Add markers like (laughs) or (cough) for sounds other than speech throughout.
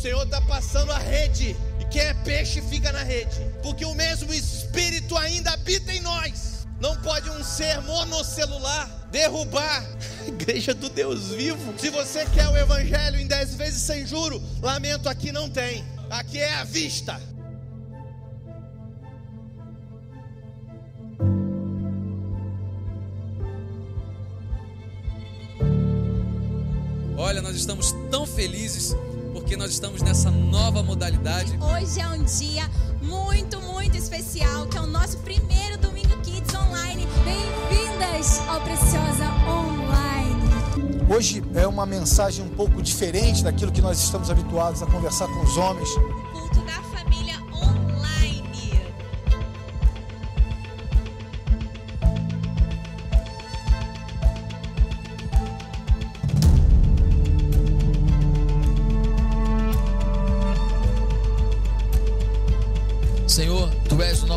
Senhor está passando a rede. E quem é peixe fica na rede. Porque o mesmo Espírito ainda habita em nós. Não pode um ser monocelular derrubar a igreja do Deus vivo. Se você quer o evangelho em dez vezes sem juro, lamento, aqui não tem. Aqui é a vista. Olha, nós estamos tão felizes porque nós estamos nessa nova modalidade. Hoje é um dia muito, muito especial, que é o nosso primeiro Domingo Kids online. Bem-vindas ao Preciosa Online. Hoje é uma mensagem um pouco diferente daquilo que nós estamos habituados a conversar com os homens.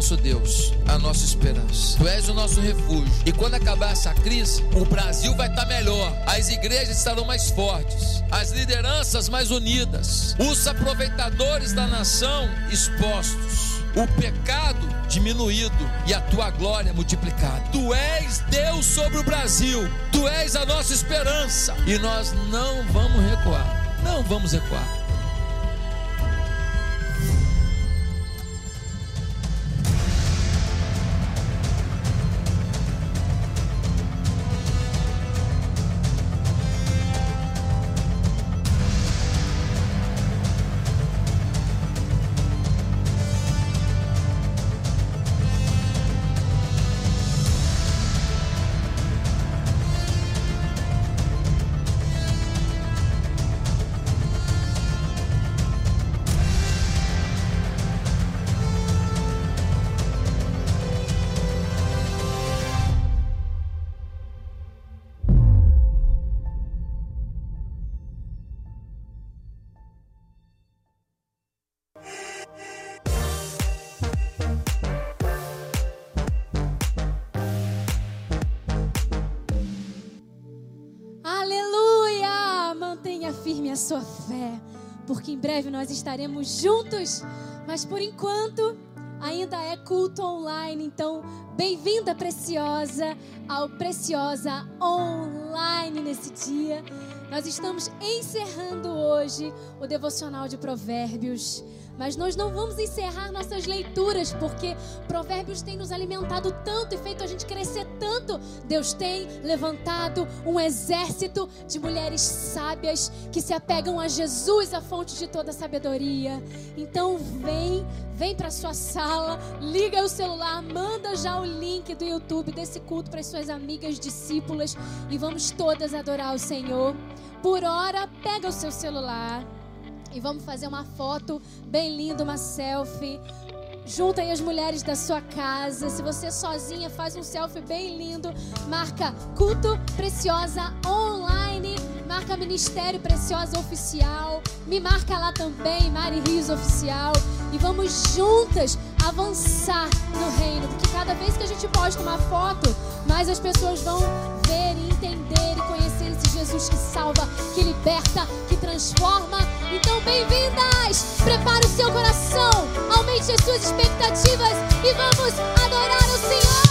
Nosso Deus, a nossa esperança. Tu és o nosso refúgio. E quando acabar essa crise, o Brasil vai estar melhor. As igrejas estarão mais fortes. As lideranças mais unidas. Os aproveitadores da nação expostos. O pecado diminuído e a tua glória multiplicada. Tu és Deus sobre o Brasil. Tu és a nossa esperança. E nós não vamos recuar. Não vamos recuar. Breve nós estaremos juntos. Mas por enquanto, ainda é culto online. Então, bem-vinda, preciosa, ao Preciosa Online nesse dia. Nós estamos encerrando hoje o devocional de Provérbios. Mas nós não vamos encerrar nossas leituras, porque Provérbios tem nos alimentado tanto e feito a gente crescer tanto. Deus tem levantado um exército de mulheres sábias que se apegam a Jesus, a fonte de toda sabedoria. Então vem, vem para sua sala, liga o celular, manda já o link do YouTube desse culto para as suas amigas discípulas e vamos todas adorar o Senhor. Por hora, pega o seu celular e vamos fazer uma foto bem linda, uma selfie. Junta aí as mulheres da sua casa. Se você sozinha, faz um selfie bem lindo. Marca Culto Preciosa Online. Marca Ministério Preciosa Oficial. Me marca lá também, Mari Rios Oficial. E vamos juntas avançar no reino. Porque cada vez que a gente posta uma foto, mais as pessoas vão ver e entender Jesus que salva, que liberta, que transforma. Então, bem-vindas! Prepare o seu coração, aumente as suas expectativas e vamos adorar o Senhor!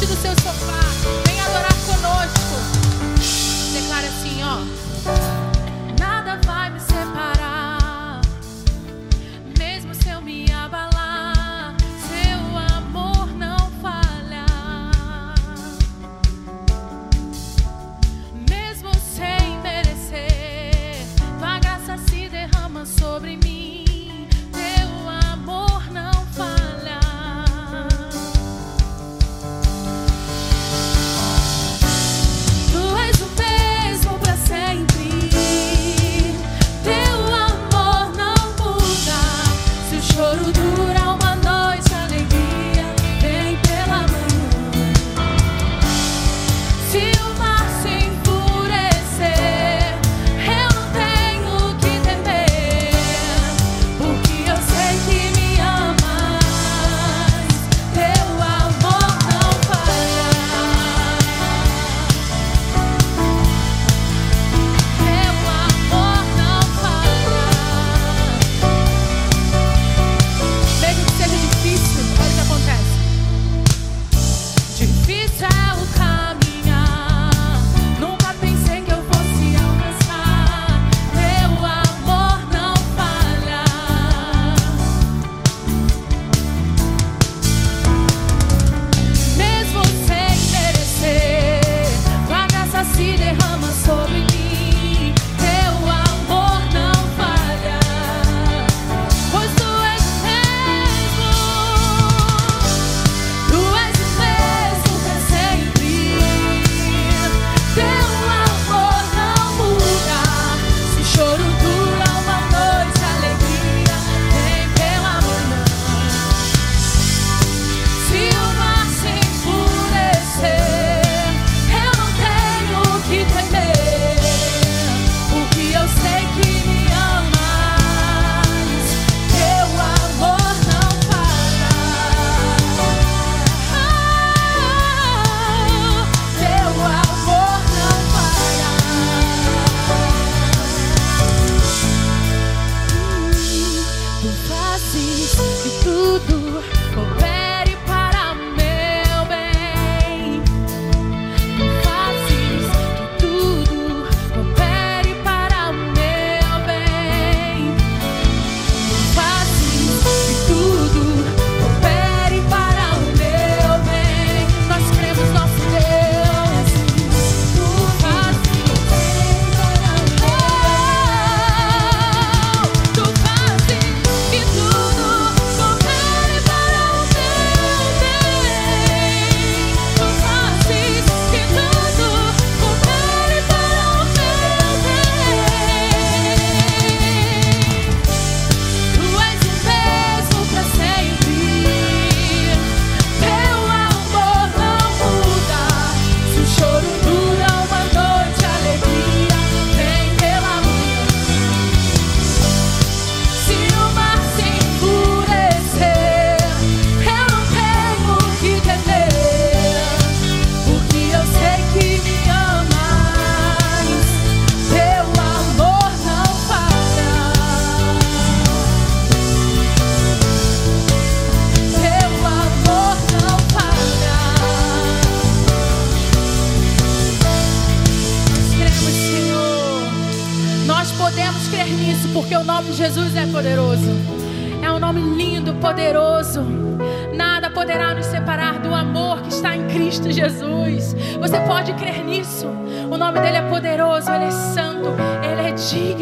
Do seu sofá. Venha adorar conosco. Declara assim, ó. Nada vai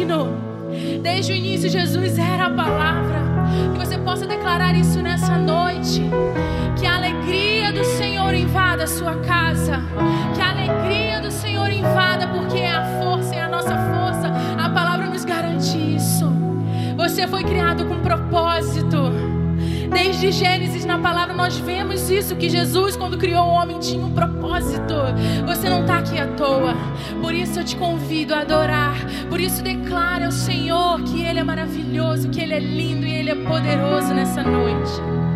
digno. Desde o início, Jesus era a palavra. Que você possa declarar isso nessa noite. Que a alegria do Senhor invada a sua casa. Que a alegria do Senhor invada, porque é a força, é a nossa força. A palavra nos garante isso. Você foi criado com propósito. Desde Gênesis, na palavra, nós vemos isso: que Jesus, quando criou o homem, tinha um propósito. Você não está aqui à toa. Por isso eu te convido a adorar. Por isso declara ao Senhor que Ele é maravilhoso, que Ele é lindo e Ele é poderoso nessa noite.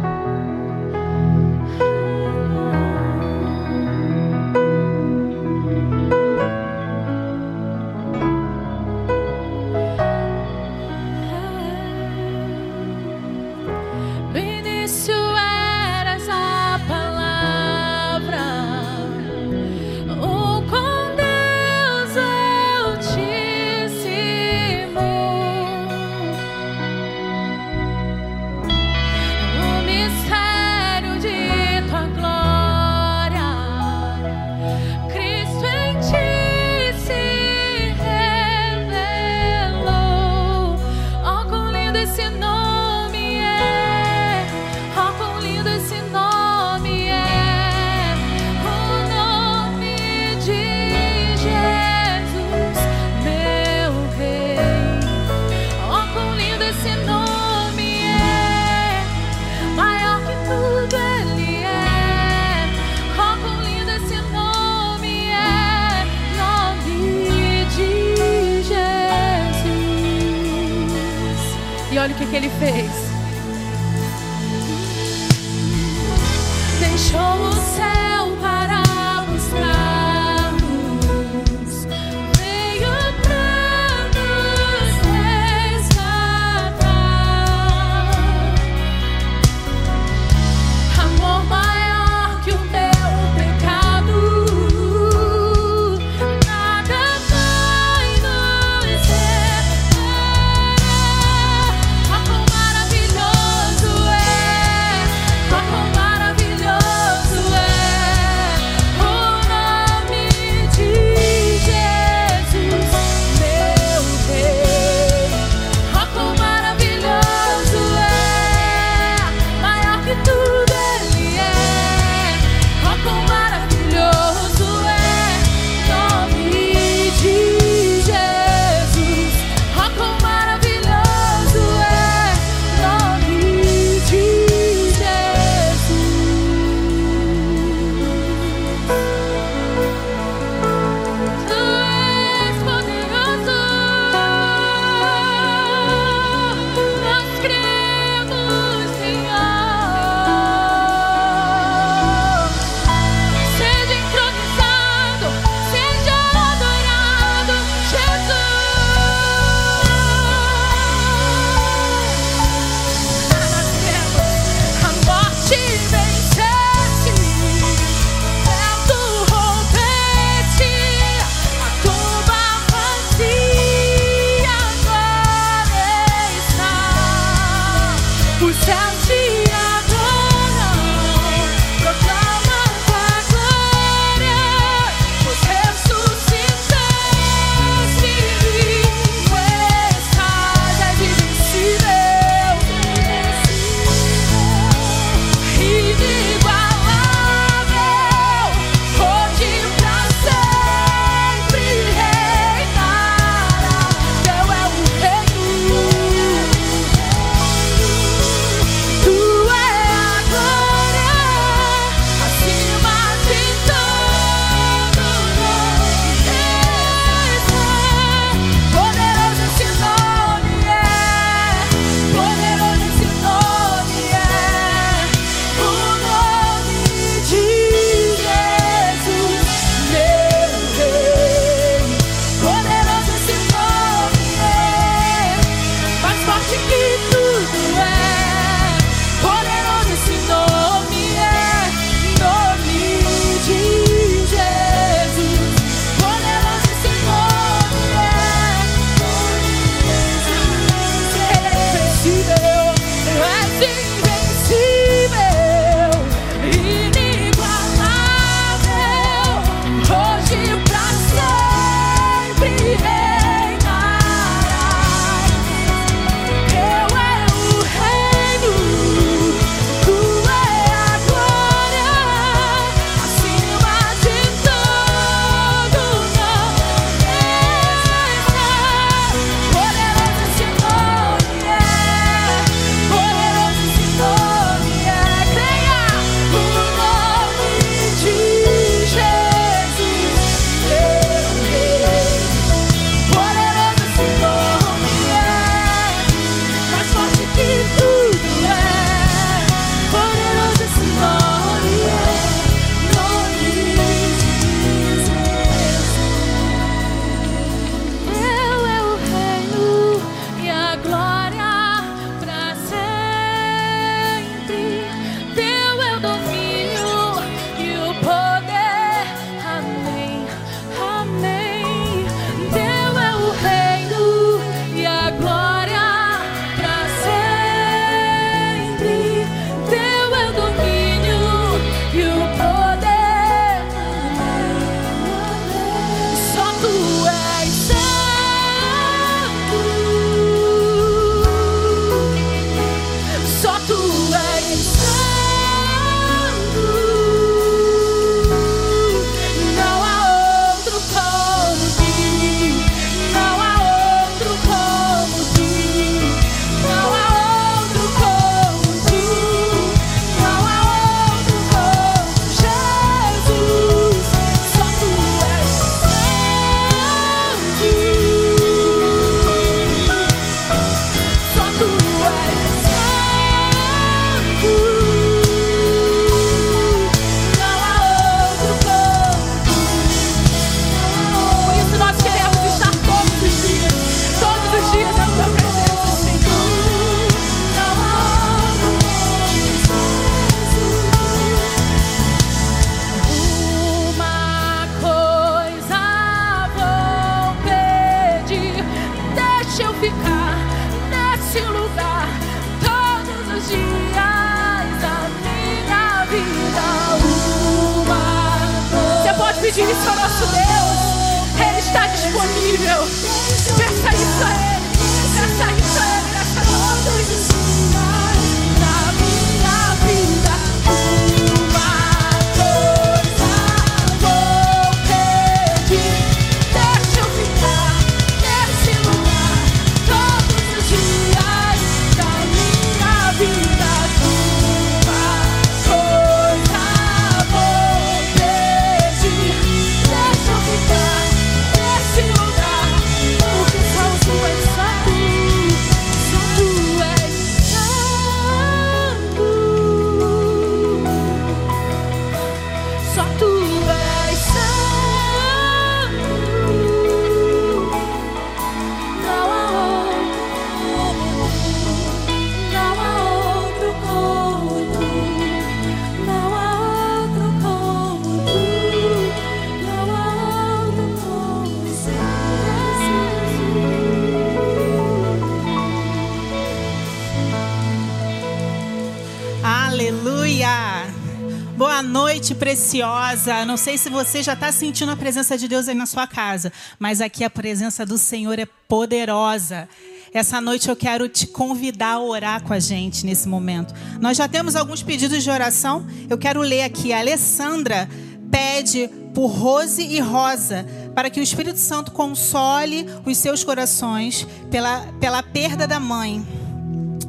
Preciosa. Não sei se você já está sentindo a presença de Deus aí na sua casa, mas aqui a presença do Senhor é poderosa. Essa noite eu quero te convidar a orar com a gente nesse momento. Nós já temos alguns pedidos de oração. Eu quero ler aqui. A Alessandra pede por Rose e Rosa para que o Espírito Santo console os seus corações pela, pela perda da mãe.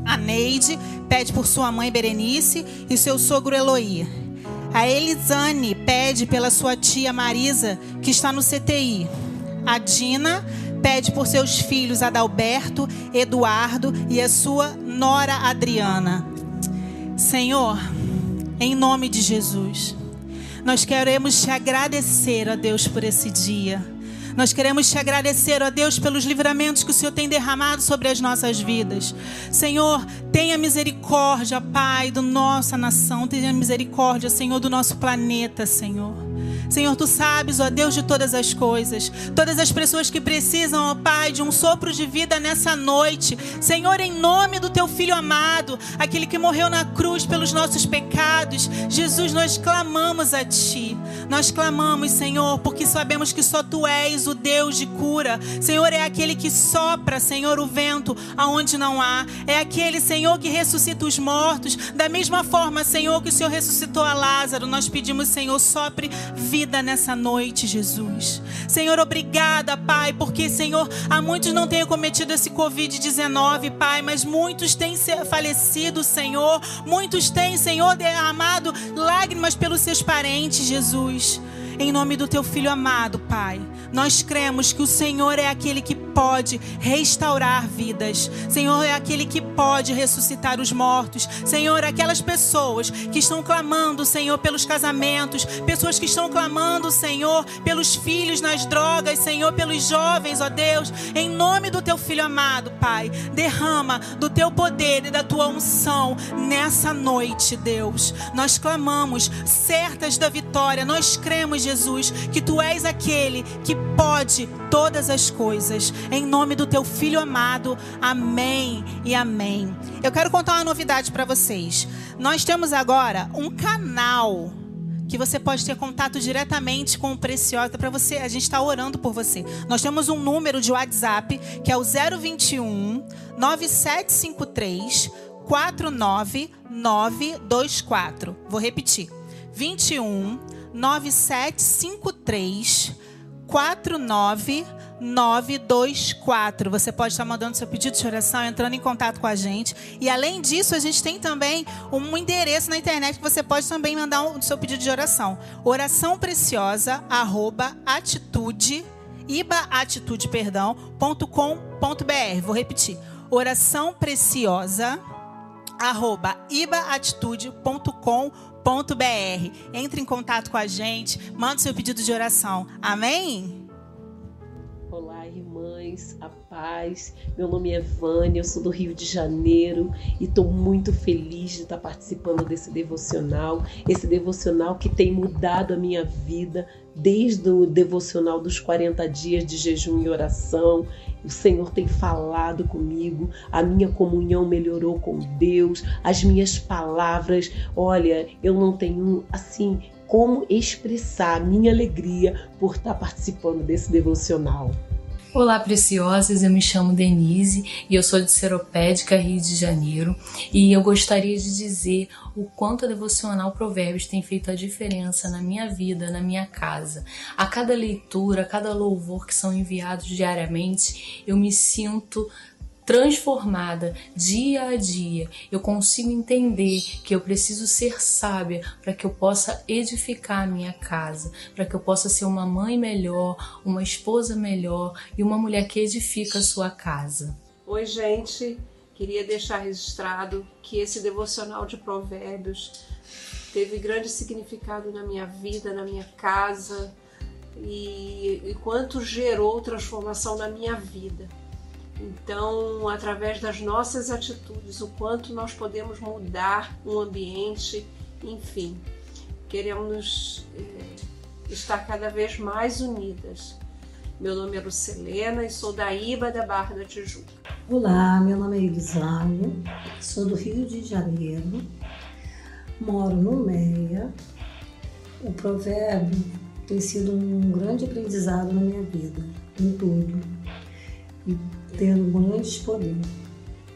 A Neide pede por sua mãe Berenice e seu sogro Eloí. A Elisane pede pela sua tia Marisa, que está no CTI. A Dina pede por seus filhos Adalberto, Eduardo e a sua nora Adriana. Senhor, em nome de Jesus, nós queremos te agradecer, ó Deus, por esse dia. Nós queremos te agradecer, ó Deus, pelos livramentos que o Senhor tem derramado sobre as nossas vidas. Senhor, tenha misericórdia, Pai, da nossa nação. Tenha misericórdia, Senhor, do nosso planeta, Senhor. Senhor, tu sabes, ó Deus de todas as coisas, todas as pessoas que precisam, ó Pai, de um sopro de vida nessa noite. Senhor, em nome do teu filho amado, aquele que morreu na cruz pelos nossos pecados, Jesus, nós clamamos a ti. Nós clamamos, Senhor, porque sabemos que só tu és o Deus de cura. Senhor, é aquele que sopra, Senhor, o vento aonde não há. É aquele, Senhor, que ressuscita os mortos. Da mesma forma, Senhor, que o Senhor ressuscitou a Lázaro, nós pedimos, Senhor, sopre vida nessa noite, Jesus. Senhor, obrigada, Pai, porque, Senhor, há muitos não têm cometido esse Covid-19, Pai, mas muitos têm falecido, Senhor. Muitos têm, Senhor, derramado lágrimas pelos seus parentes, Jesus. Em nome do teu filho amado, Pai, nós cremos que o Senhor é aquele que pode restaurar vidas. Senhor, é aquele que pode ressuscitar os mortos. Senhor, aquelas pessoas que estão clamando, Senhor, pelos casamentos, pessoas que estão clamando, Senhor, pelos filhos nas drogas, Senhor, pelos jovens, ó Deus, em nome do teu filho amado, Pai, derrama do teu poder e da tua unção nessa noite, Deus. Nós clamamos, certas da vitória, nós cremos, Jesus, que tu és aquele que pode todas as coisas. Em nome do teu filho amado. Amém e amém. Eu quero contar uma novidade para vocês. Nós temos agora um canal que você pode ter contato diretamente com o Preciosa para você. A gente está orando por você. Nós temos um número de WhatsApp que é o 021 9753 49924. Vou repetir. 21 9753 49924. Você pode estar mandando seu pedido de oração, entrando em contato com a gente. E além disso, a gente tem também um endereço na internet que você pode também mandar o seu pedido de oração. Oração preciosa, arroba, atitude, ibaatitude, perdão, ponto com, ponto br. Vou repetir. Oração preciosa, arroba, ibaatitude.com.br. Entre em contato com a gente, manda seu pedido de oração. Amém? Olá, irmãs, a paz. Meu nome é Vânia, eu sou do Rio de Janeiro e estou muito feliz de estar participando desse devocional. Esse devocional que tem mudado a minha vida desde o devocional dos 40 dias de jejum e oração. O Senhor tem falado comigo, a minha comunhão melhorou com Deus, as minhas palavras. Olha, eu não tenho assim como expressar a minha alegria por estar participando desse devocional. Olá, preciosas. Eu me chamo Denise e eu sou de Seropédica, Rio de Janeiro. E eu gostaria de dizer o quanto a devocional Provérbios tem feito a diferença na minha vida, na minha casa. A cada leitura, a cada louvor que são enviados diariamente, eu me sinto transformada dia a dia, eu consigo entender que eu preciso ser sábia para que eu possa edificar a minha casa, para que eu possa ser uma mãe melhor, uma esposa melhor e uma mulher que edifica a sua casa. Oi, gente. Queria deixar registrado que esse devocional de Provérbios teve grande significado na minha vida, na minha casa e, e quanto gerou transformação na minha vida. Então, através das nossas atitudes, o quanto nós podemos mudar um ambiente, enfim, queremos eh, estar cada vez mais unidas. Meu nome é Lucelena e sou da IBA da Barra da Tijuca. Olá, meu nome é Elisânia, sou do Rio de Janeiro, moro no Meia. O provérbio tem sido um grande aprendizado na minha vida, em tudo. E tendo grandes poderes.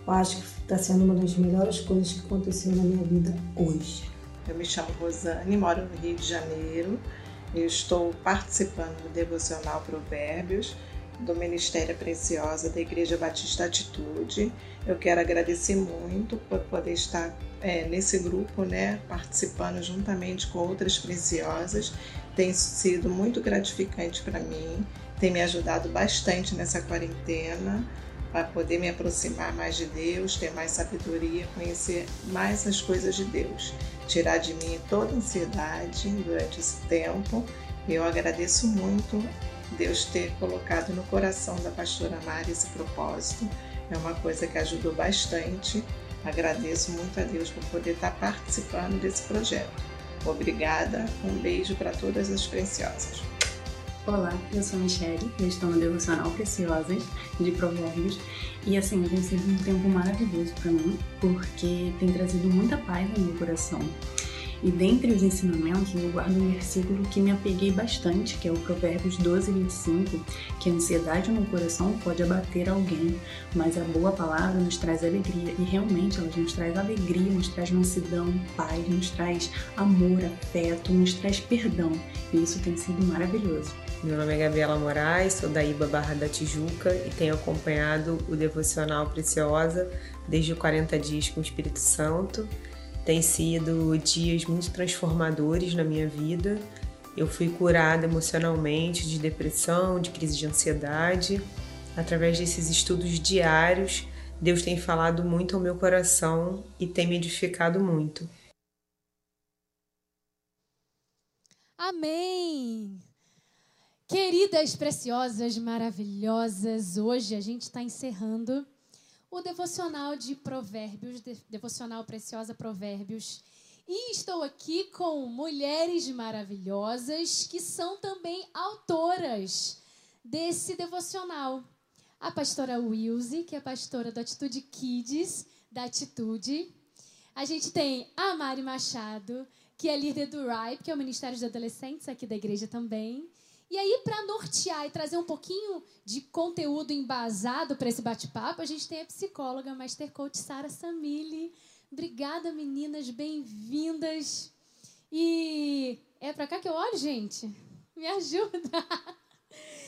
Eu acho que está sendo uma das melhores coisas que aconteceu na minha vida hoje. Eu me chamo Rosane, moro no Rio de Janeiro. Eu estou participando do Devocional Provérbios do Ministério Preciosa da Igreja Batista Atitude. Eu quero agradecer muito por poder estar é, nesse grupo, né, participando juntamente com outras preciosas. Tem sido muito gratificante para mim tem me ajudado bastante nessa quarentena para poder me aproximar mais de Deus, ter mais sabedoria, conhecer mais as coisas de Deus, tirar de mim toda ansiedade durante esse tempo. Eu agradeço muito Deus ter colocado no coração da pastora Mari esse propósito. É uma coisa que ajudou bastante. Agradeço muito a Deus por poder estar participando desse projeto. Obrigada, um beijo para todas as preciosas. Olá, eu sou Michelle, eu estou no Devocional Preciosas de Provérbios e assim, tem sido um tempo maravilhoso para mim porque tem trazido muita paz no meu coração. E dentre os ensinamentos, eu guardo um versículo que me apeguei bastante, que é o Provérbios 12, 25, que a ansiedade no coração pode abater alguém, mas a boa palavra nos traz alegria. E realmente ela nos traz alegria, nos traz mansidão, paz, nos traz amor, afeto, nos traz perdão. E isso tem sido maravilhoso. Meu nome é Gabriela Moraes, sou da IBA Barra da Tijuca e tenho acompanhado o Devocional Preciosa desde o 40 Dias com o Espírito Santo. Tem sido dias muito transformadores na minha vida. Eu fui curada emocionalmente de depressão, de crise de ansiedade. Através desses estudos diários, Deus tem falado muito ao meu coração e tem me edificado muito. Amém! Queridas, preciosas, maravilhosas, hoje a gente está encerrando o devocional de Provérbios, devocional Preciosa Provérbios. E estou aqui com mulheres maravilhosas que são também autoras desse devocional. A pastora Wilze, que é pastora da Atitude Kids, da Atitude. A gente tem a Mari Machado, que é líder do RIPE, que é o Ministério de Adolescentes aqui da igreja também. E aí, para nortear e trazer um pouquinho de conteúdo embasado para esse bate-papo, a gente tem a psicóloga Master Coach Sara Samili. Obrigada, meninas, bem-vindas. E é para cá que eu olho, gente? Me ajuda.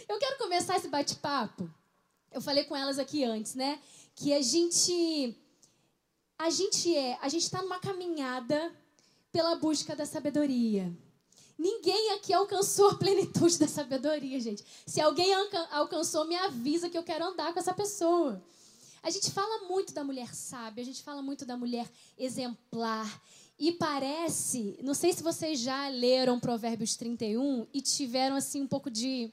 Eu quero começar esse bate-papo. Eu falei com elas aqui antes, né? Que a gente a gente é, a gente está numa caminhada pela busca da sabedoria. Ninguém aqui alcançou a plenitude da sabedoria, gente. Se alguém alcançou, me avisa que eu quero andar com essa pessoa. A gente fala muito da mulher sábia, a gente fala muito da mulher exemplar. E parece, não sei se vocês já leram Provérbios 31 e tiveram assim um pouco de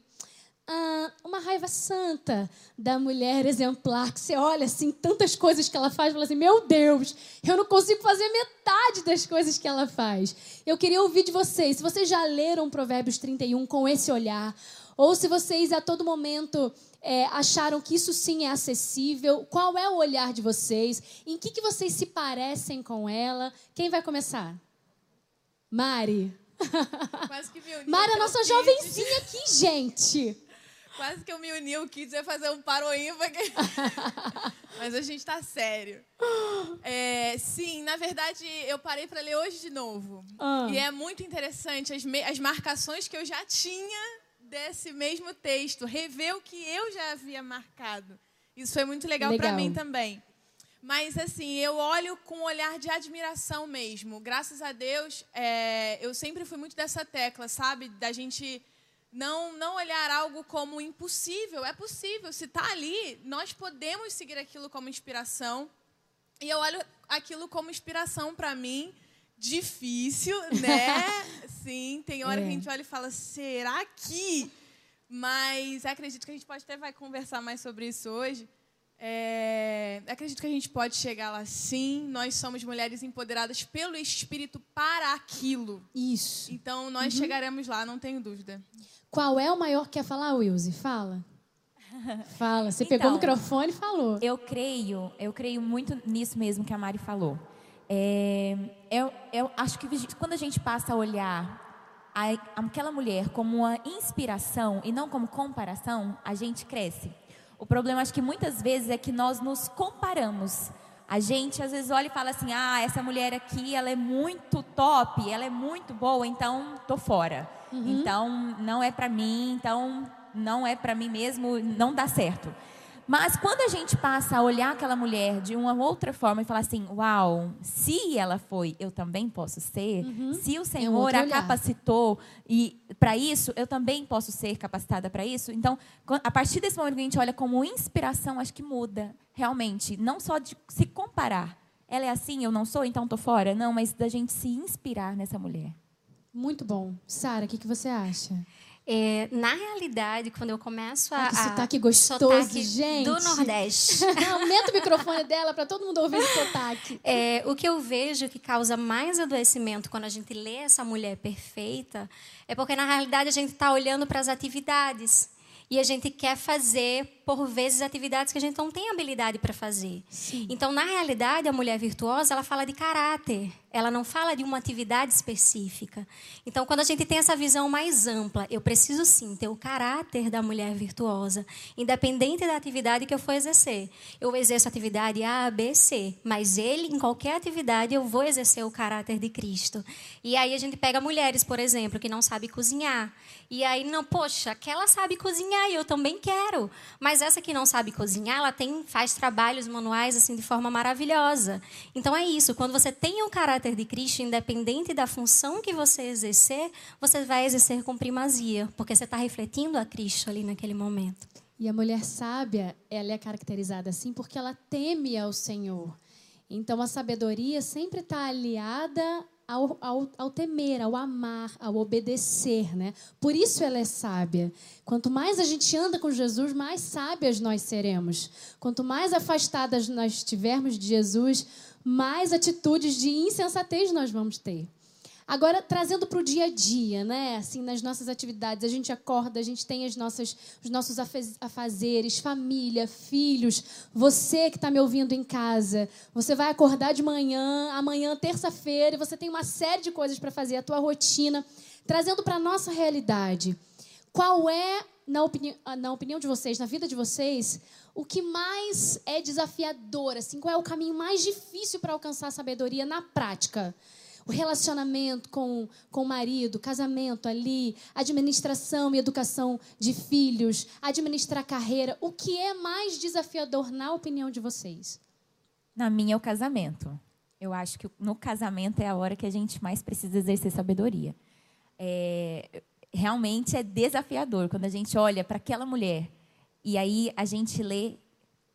ah, uma raiva santa da mulher exemplar, que você olha assim, tantas coisas que ela faz, e fala assim: Meu Deus, eu não consigo fazer metade das coisas que ela faz. Eu queria ouvir de vocês, se vocês já leram Provérbios 31 com esse olhar, ou se vocês a todo momento é, acharam que isso sim é acessível, qual é o olhar de vocês, em que, que vocês se parecem com ela. Quem vai começar? Mari. Quase que me uni. Mara, aqui ao nossa Kids. jovenzinha aqui, gente. Quase que eu me uni ao Kids ia fazer um paroímpa. aqui. (laughs) Mas a gente tá sério. É, sim, na verdade, eu parei para ler hoje de novo. Ah. E é muito interessante as, as marcações que eu já tinha desse mesmo texto. Rever o que eu já havia marcado. Isso foi muito legal, para Legal. mim também. Mas assim, eu olho com um olhar de admiração mesmo. Graças a Deus, é, eu sempre fui muito dessa tecla, sabe? Da gente não, não olhar algo como impossível. É possível. Se está ali, nós podemos seguir aquilo como inspiração. E eu olho aquilo como inspiração para mim. Difícil, (laughs) né? Sim, tem hora que a É. gente olha e fala, será que? Mas acredito que a gente pode até vai conversar mais sobre isso hoje. É, acredito que a gente pode chegar lá sim. Nós somos mulheres empoderadas pelo Espírito para aquilo. Isso. Então nós Uhum. chegaremos lá, não tenho dúvida. Qual é o maior? Quer falar, Wilson? Fala. (laughs) Fala. Você pegou o Então, microfone e falou. Eu creio, eu creio muito nisso mesmo que a Mari falou. É, eu, eu acho que quando a gente passa a olhar a- aquela mulher como uma inspiração e não como comparação, a gente cresce. O problema, acho que muitas vezes, é que nós nos comparamos. A gente às vezes olha e fala assim: ah, essa mulher aqui, ela é muito top, ela é muito boa, então tô fora. Uhum. Então não é para mim, então não é para mim mesmo, não dá certo. Mas quando a gente passa a olhar aquela mulher de uma outra forma e falar assim: uau, se ela foi, eu também posso ser. Se o Senhor a capacitou e para isso, eu também posso ser capacitada para isso. Então, a partir desse momento que a gente olha como inspiração, acho que muda realmente, não só de se comparar. Ela é assim, eu não sou, então tô fora. Não, mas da gente se inspirar nessa mulher. Muito bom. Sara, o que, que você acha? É, na realidade, quando eu começo a. Que sotaque gostoso, sotaque gente. Do Nordeste. (laughs) Aumenta o microfone dela para todo mundo ouvir esse sotaque. É, o que eu vejo que causa mais adoecimento quando a gente lê essa mulher perfeita é porque, na realidade, a gente está olhando para as atividades. E a gente quer fazer, por vezes, atividades que a gente não tem habilidade para fazer. Então, na realidade, a mulher virtuosa, ela fala de caráter. Ela não fala de uma atividade específica. Então, quando a gente tem essa visão mais ampla, eu preciso sim ter o caráter da mulher virtuosa, independente da atividade que eu for exercer. Eu exerço atividade A, B, C, mas ele, em qualquer atividade, eu vou exercer o caráter de Cristo. E aí a gente pega mulheres, por exemplo, que não sabem cozinhar. E aí, não, poxa, aquela sabe cozinhar e eu também quero. Mas essa que não sabe cozinhar, ela tem, faz trabalhos manuais assim de forma maravilhosa. Então é isso, quando você tem o caráter de Cristo, independente da função que você exercer, você vai exercer com primazia, porque você está refletindo a Cristo ali naquele momento. E a mulher sábia, ela é caracterizada assim porque ela teme ao Senhor. Então a sabedoria sempre está aliada ao, ao, ao temer, ao amar, ao obedecer, né? Por isso ela é sábia. Quanto mais a gente anda com Jesus, mais sábias nós seremos. Quanto mais afastadas nós estivermos de Jesus, mais atitudes de insensatez nós vamos ter. Agora, trazendo para o dia a dia, né? Assim, nas nossas atividades, a gente acorda, a gente tem as nossas, os nossos afaz- afazeres, família, filhos. Você que está me ouvindo em casa, você vai acordar de manhã, amanhã, terça-feira, e você tem uma série de coisas para fazer, a tua rotina. Trazendo para a nossa realidade, qual é, na, opini na opinião de vocês, na vida de vocês, o que mais é desafiador? Assim, qual é o caminho mais difícil para alcançar a sabedoria na prática? o relacionamento com, com o marido, casamento ali, administração e educação de filhos, administrar carreira. O que é mais desafiador, na opinião de vocês? Na minha, é o casamento. Eu acho que no casamento é a hora que a gente mais precisa exercer sabedoria. É, realmente é desafiador quando a gente olha para aquela mulher e aí a gente lê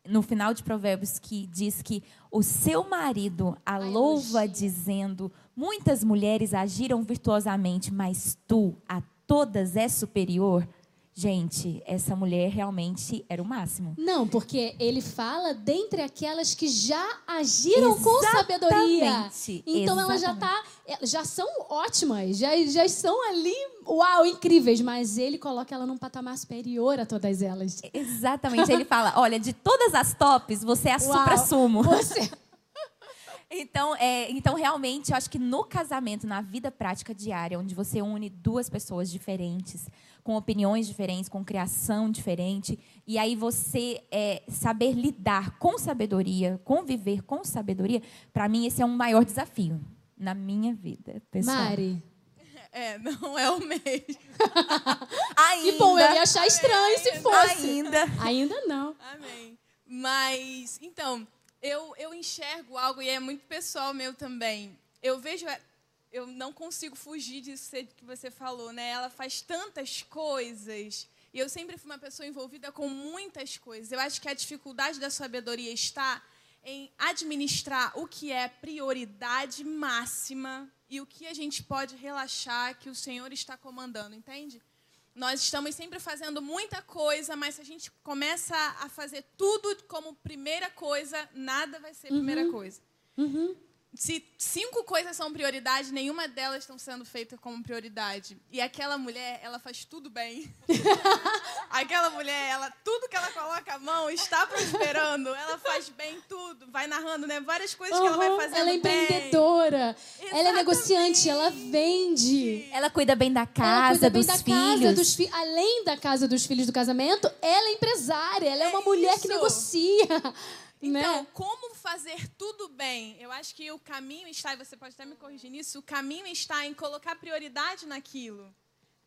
no final de Provérbios que diz que o seu marido a louva dizendo: muitas mulheres agiram virtuosamente, mas tu a todas é superior. Gente, essa mulher realmente era o máximo. Não, porque ele fala dentre aquelas que já agiram com sabedoria. Exatamente, Então elas já exatamente. tá, já são ótimas, já, já são ali, uau, incríveis, mas ele coloca ela num patamar superior a todas elas. Exatamente. Ele fala: olha, de todas as tops, você é a supra-sumo. Você... Então, é, então, realmente, eu acho que no casamento, na vida prática diária, onde você une duas pessoas diferentes, com opiniões diferentes, com criação diferente, e aí você é, saber lidar com sabedoria, conviver com sabedoria, para mim esse é um maior desafio na minha vida pessoal. Mari. (laughs) É, não é o mesmo. Ainda. (laughs) Que bom, eu ia achar estranho se fosse. Ainda. Ainda não. Amém. Mas, então, eu, eu enxergo algo, e é muito pessoal meu também. Eu vejo, eu não consigo fugir disso que você falou, né? Ela faz tantas coisas. E eu sempre fui uma pessoa envolvida com muitas coisas. Eu acho que a dificuldade da sabedoria está em administrar o que é prioridade máxima e o que a gente pode relaxar que o Senhor está comandando, entende? Nós estamos sempre fazendo muita coisa, mas se a gente começa a fazer tudo como primeira coisa, nada vai ser primeira Uhum. coisa. Uhum. Se cinco coisas são prioridade, nenhuma delas estão sendo feitas como prioridade. E aquela mulher, ela faz tudo bem. (laughs) aquela mulher, ela tudo que ela coloca a mão está prosperando. Ela faz bem tudo. Vai narrando, né? Várias coisas que ela vai Uhum, fazendo ela é bem. empreendedora, ela é negociante, ela vende. Ela cuida bem da Ela casa, bem dos da filhos. casa, dos fi além da casa dos filhos do casamento, ela é empresária, ela é, uma mulher que isso. negocia. Então, né? como fazer tudo bem? Eu acho que o caminho está, e você pode até me corrigir nisso, o caminho está em colocar prioridade naquilo.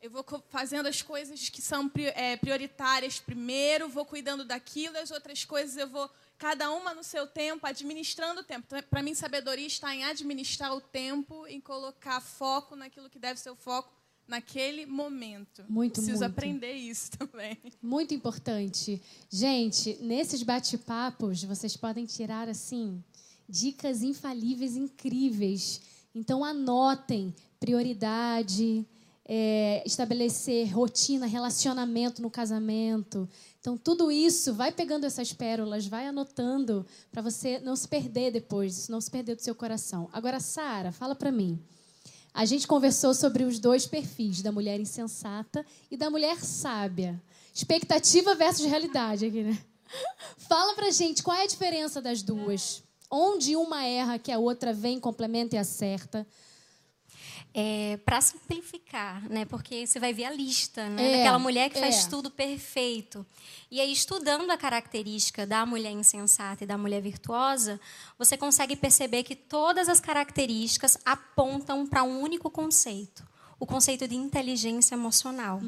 Eu vou fazendo as coisas que são é, prioritárias primeiro, vou cuidando daquilo, as outras coisas eu vou, cada uma no seu tempo, administrando o tempo. Então, Para mim, sabedoria está em administrar o tempo, em colocar foco naquilo que deve ser o foco naquele momento. Muito, Preciso muito. aprender isso também. Muito importante. Gente, nesses bate-papos, vocês podem tirar, assim, dicas infalíveis, incríveis. Então, anotem prioridade, é, estabelecer rotina, relacionamento no casamento. Então, tudo isso, vai pegando essas pérolas, vai anotando para você não se perder depois, não se perder do seu coração. Agora, Sara, fala para mim. A gente conversou sobre os dois perfis, da mulher insensata e da mulher sábia. Expectativa versus realidade aqui, né? Fala pra gente qual é a diferença das duas. Onde uma erra que a outra vem, complementa e acerta. É, para simplificar, né? Porque você vai ver a lista, né? É, Daquela mulher que é. faz tudo perfeito. E aí, estudando a característica da mulher insensata e da mulher virtuosa, você consegue perceber que todas as características apontam para um único conceito. O conceito de inteligência emocional.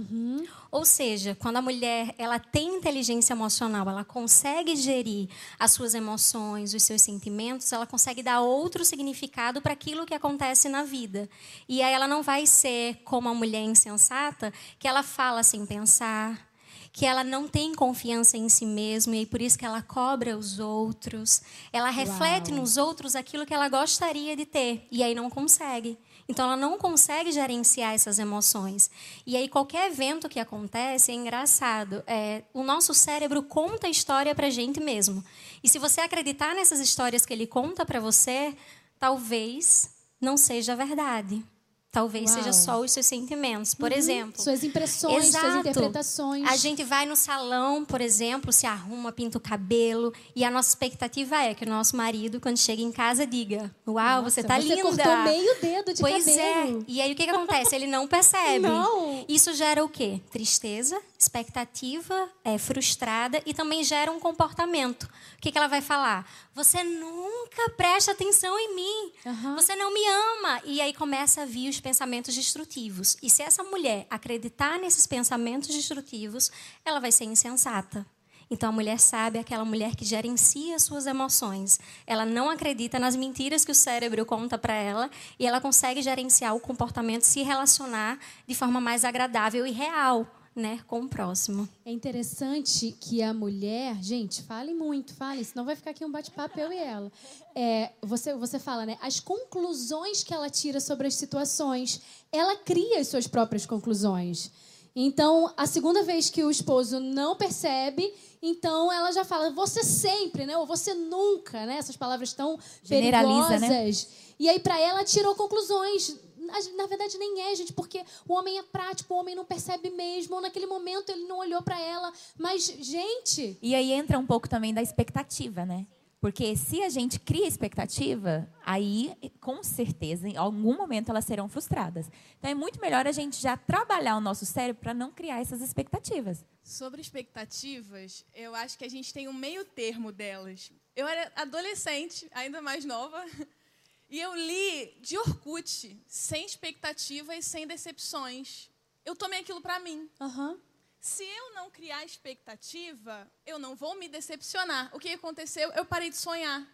Ou seja, quando a mulher ela tem inteligência emocional, ela consegue gerir as suas emoções, os seus sentimentos, ela consegue dar outro significado para aquilo que acontece na vida. E aí ela não vai ser como a mulher insensata, que ela fala sem pensar, que ela não tem confiança em si mesma e por isso que ela cobra os outros. Ela reflete Uau. nos outros aquilo que ela gostaria de ter e aí não consegue. Então ela não consegue gerenciar essas emoções. E aí qualquer evento que acontece é engraçado. É, o nosso cérebro conta a história para gente mesmo. E se você acreditar nessas histórias que ele conta para você, talvez não seja verdade. Talvez Uau. seja só os seus sentimentos. Por Uhum. exemplo. Suas impressões, suas Exato. interpretações. A gente vai no salão, por exemplo, se arruma, pinta o cabelo, e a nossa expectativa é que o nosso marido, quando chega em casa, diga: Uau, Nossa, você tá você linda. cortou meio dedo de pois cabelo. é. E aí o que, que acontece? Ele não percebe. (laughs) Não. Isso gera o quê? Tristeza, expectativa é, frustrada e também gera um comportamento. O que, que ela vai falar? Você nunca presta atenção em mim. Você não me ama. E aí começa a vir os pensamentos destrutivos. E se essa mulher acreditar nesses pensamentos destrutivos, ela vai ser insensata. Então a mulher sabe é aquela mulher que gerencia suas emoções. Ela não acredita nas mentiras que o cérebro conta para ela e ela consegue gerenciar o comportamento, se relacionar de forma mais agradável e real, né, com o próximo. É interessante que a mulher, gente, fale muito, fale, senão vai ficar aqui um bate-papo eu e ela. É, você, você fala, né? As conclusões que ela tira sobre as situações, ela cria as suas próprias conclusões. Então, a segunda vez que o esposo não percebe, então ela já fala, você sempre, né? Ou você nunca, né? Essas palavras tão Generaliza, né? perigosas. E aí, para ela, tirou conclusões. Na- verdade, nem é, gente, porque o homem é prático, o homem não percebe mesmo. Ou naquele momento ele não olhou para ela. Mas, gente. E aí entra um pouco também da expectativa, né? Porque se a gente cria expectativa, aí, com certeza, em algum momento elas serão frustradas. Então é muito melhor a gente já trabalhar o nosso cérebro para não criar essas expectativas. Sobre expectativas, eu acho que a gente tem um meio termo delas. Eu era adolescente, ainda mais nova, (laughs) e eu li de Orkut, sem expectativa e sem decepções. Eu tomei aquilo para mim. Aham. Se eu não criar expectativa, eu não vou me decepcionar. O que aconteceu? Eu parei de sonhar.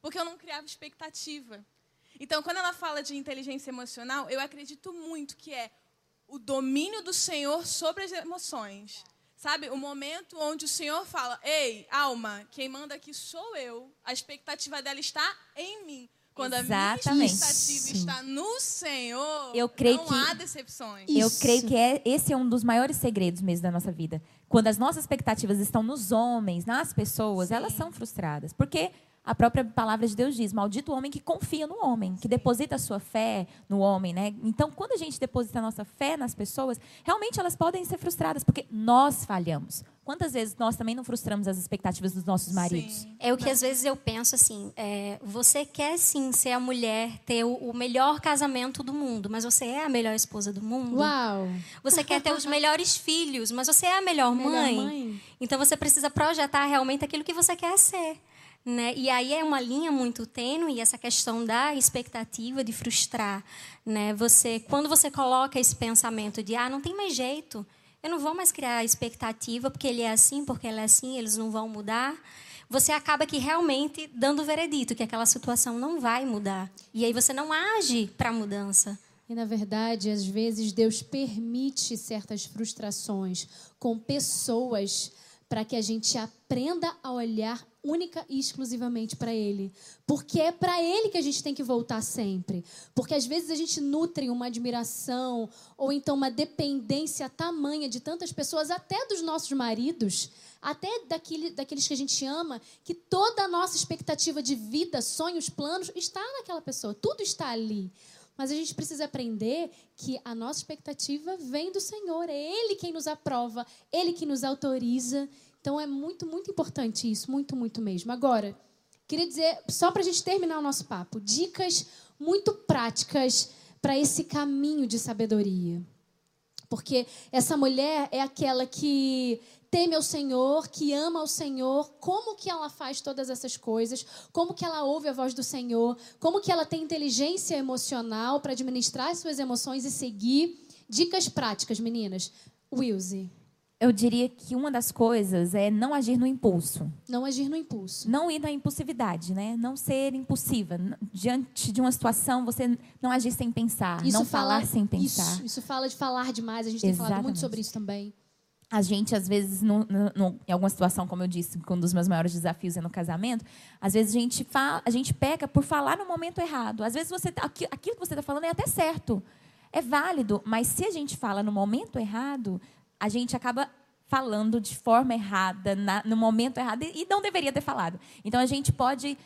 Porque eu não criava expectativa. Então, quando ela fala de inteligência emocional, eu acredito muito que é o domínio do Senhor sobre as emoções. Sabe? O momento onde o Senhor fala: Ei, alma, quem manda aqui sou eu. A expectativa dela está em mim. Quando Exatamente. a minha expectativa está no Senhor, Eu creio não que há decepções. Eu creio que é, esse é um dos maiores segredos mesmo da nossa vida. Quando as nossas expectativas estão nos homens, nas pessoas, elas são frustradas. Porque a própria palavra de Deus diz: Maldito o homem que confia no homem, que deposita a sua fé no homem. Né? Então, quando a gente deposita a nossa fé nas pessoas, realmente elas podem ser frustradas, porque nós falhamos. Quantas vezes nós também não frustramos as expectativas dos nossos maridos? É o que às vezes eu penso assim: é, você quer sim ser a mulher, ter o, o melhor casamento do mundo, mas você é a melhor esposa do mundo? Uau! Você quer ter os melhores filhos, mas você é a melhor, Melhor mãe. mãe. Então você precisa projetar realmente aquilo que você quer ser. Né? E aí é uma linha muito tênue essa questão da expectativa de frustrar, né? Você, quando você coloca esse pensamento de ah, não tem mais jeito, eu não vou mais criar expectativa porque ele é assim, porque ela é assim, eles não vão mudar. Você acaba que realmente dando o veredito que aquela situação não vai mudar. E aí você não age para a mudança. E na verdade, às vezes Deus permite certas frustrações com pessoas para que a gente aprenda a olhar única e exclusivamente para Ele. Porque é para Ele que a gente tem que voltar sempre. Porque às vezes a gente nutre uma admiração ou então uma dependência tamanha de tantas pessoas, até dos nossos maridos, até daquele, daqueles que a gente ama, que toda a nossa expectativa de vida, sonhos, planos está naquela pessoa. Tudo está ali. Mas a gente precisa aprender que a nossa expectativa vem do Senhor. É Ele quem nos aprova, Ele que nos autoriza. Então é muito, muito importante isso, muito, muito mesmo. Agora, queria dizer, só para a gente terminar o nosso papo, dicas muito práticas para esse caminho de sabedoria. Porque essa mulher é aquela que teme ao Senhor, que ama ao Senhor, como que ela faz todas essas coisas, como que ela ouve a voz do Senhor, como que ela tem inteligência emocional para administrar as suas emoções e seguir. Dicas práticas, meninas. Wilzy. Eu diria que uma das coisas é não agir no impulso. Não agir no impulso. Não ir na impulsividade, né? Não ser impulsiva. Diante de uma situação, você não agir sem pensar, não fala- falar sem pensar. Isso, isso fala de falar demais. A gente tem falado muito Exatamente. sobre isso também. a gente, às vezes, no, no- em alguma situação, como eu disse, um dos meus maiores desafios é no casamento, às vezes a gente, fala, a gente peca por falar no momento errado. Às vezes você, tá- aqui- aquilo que você está falando é até certo, é válido, mas se a gente fala no momento errado, a gente acaba falando de forma errada, na- no momento errado, e não deveria ter falado. Então, a gente pode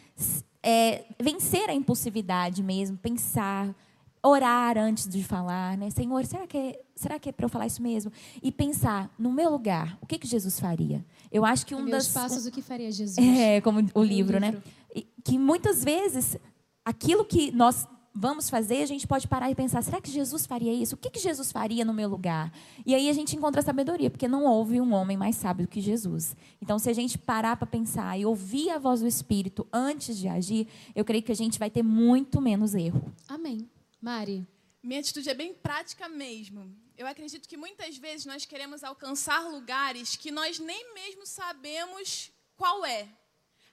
é, vencer a impulsividade mesmo, pensar, orar antes de falar, né? Senhor, será que é, será que é para eu falar isso mesmo? E pensar no meu lugar, o que que Jesus faria? Eu acho que um meus das passos, o que faria Jesus? (laughs) é como o O livro, né? livro. E que muitas vezes aquilo que nós vamos fazer, a gente pode parar e pensar: será que Jesus faria isso? O que que Jesus faria no meu lugar? E aí a gente encontra a sabedoria, porque não houve um homem mais sábio que Jesus. Então, se a gente parar para pensar e ouvir a voz do Espírito antes de agir, eu creio que a gente vai ter muito menos erro. Amém. Mari. Minha atitude é bem prática mesmo. Eu acredito que muitas vezes nós queremos alcançar lugares que nós nem mesmo sabemos qual é.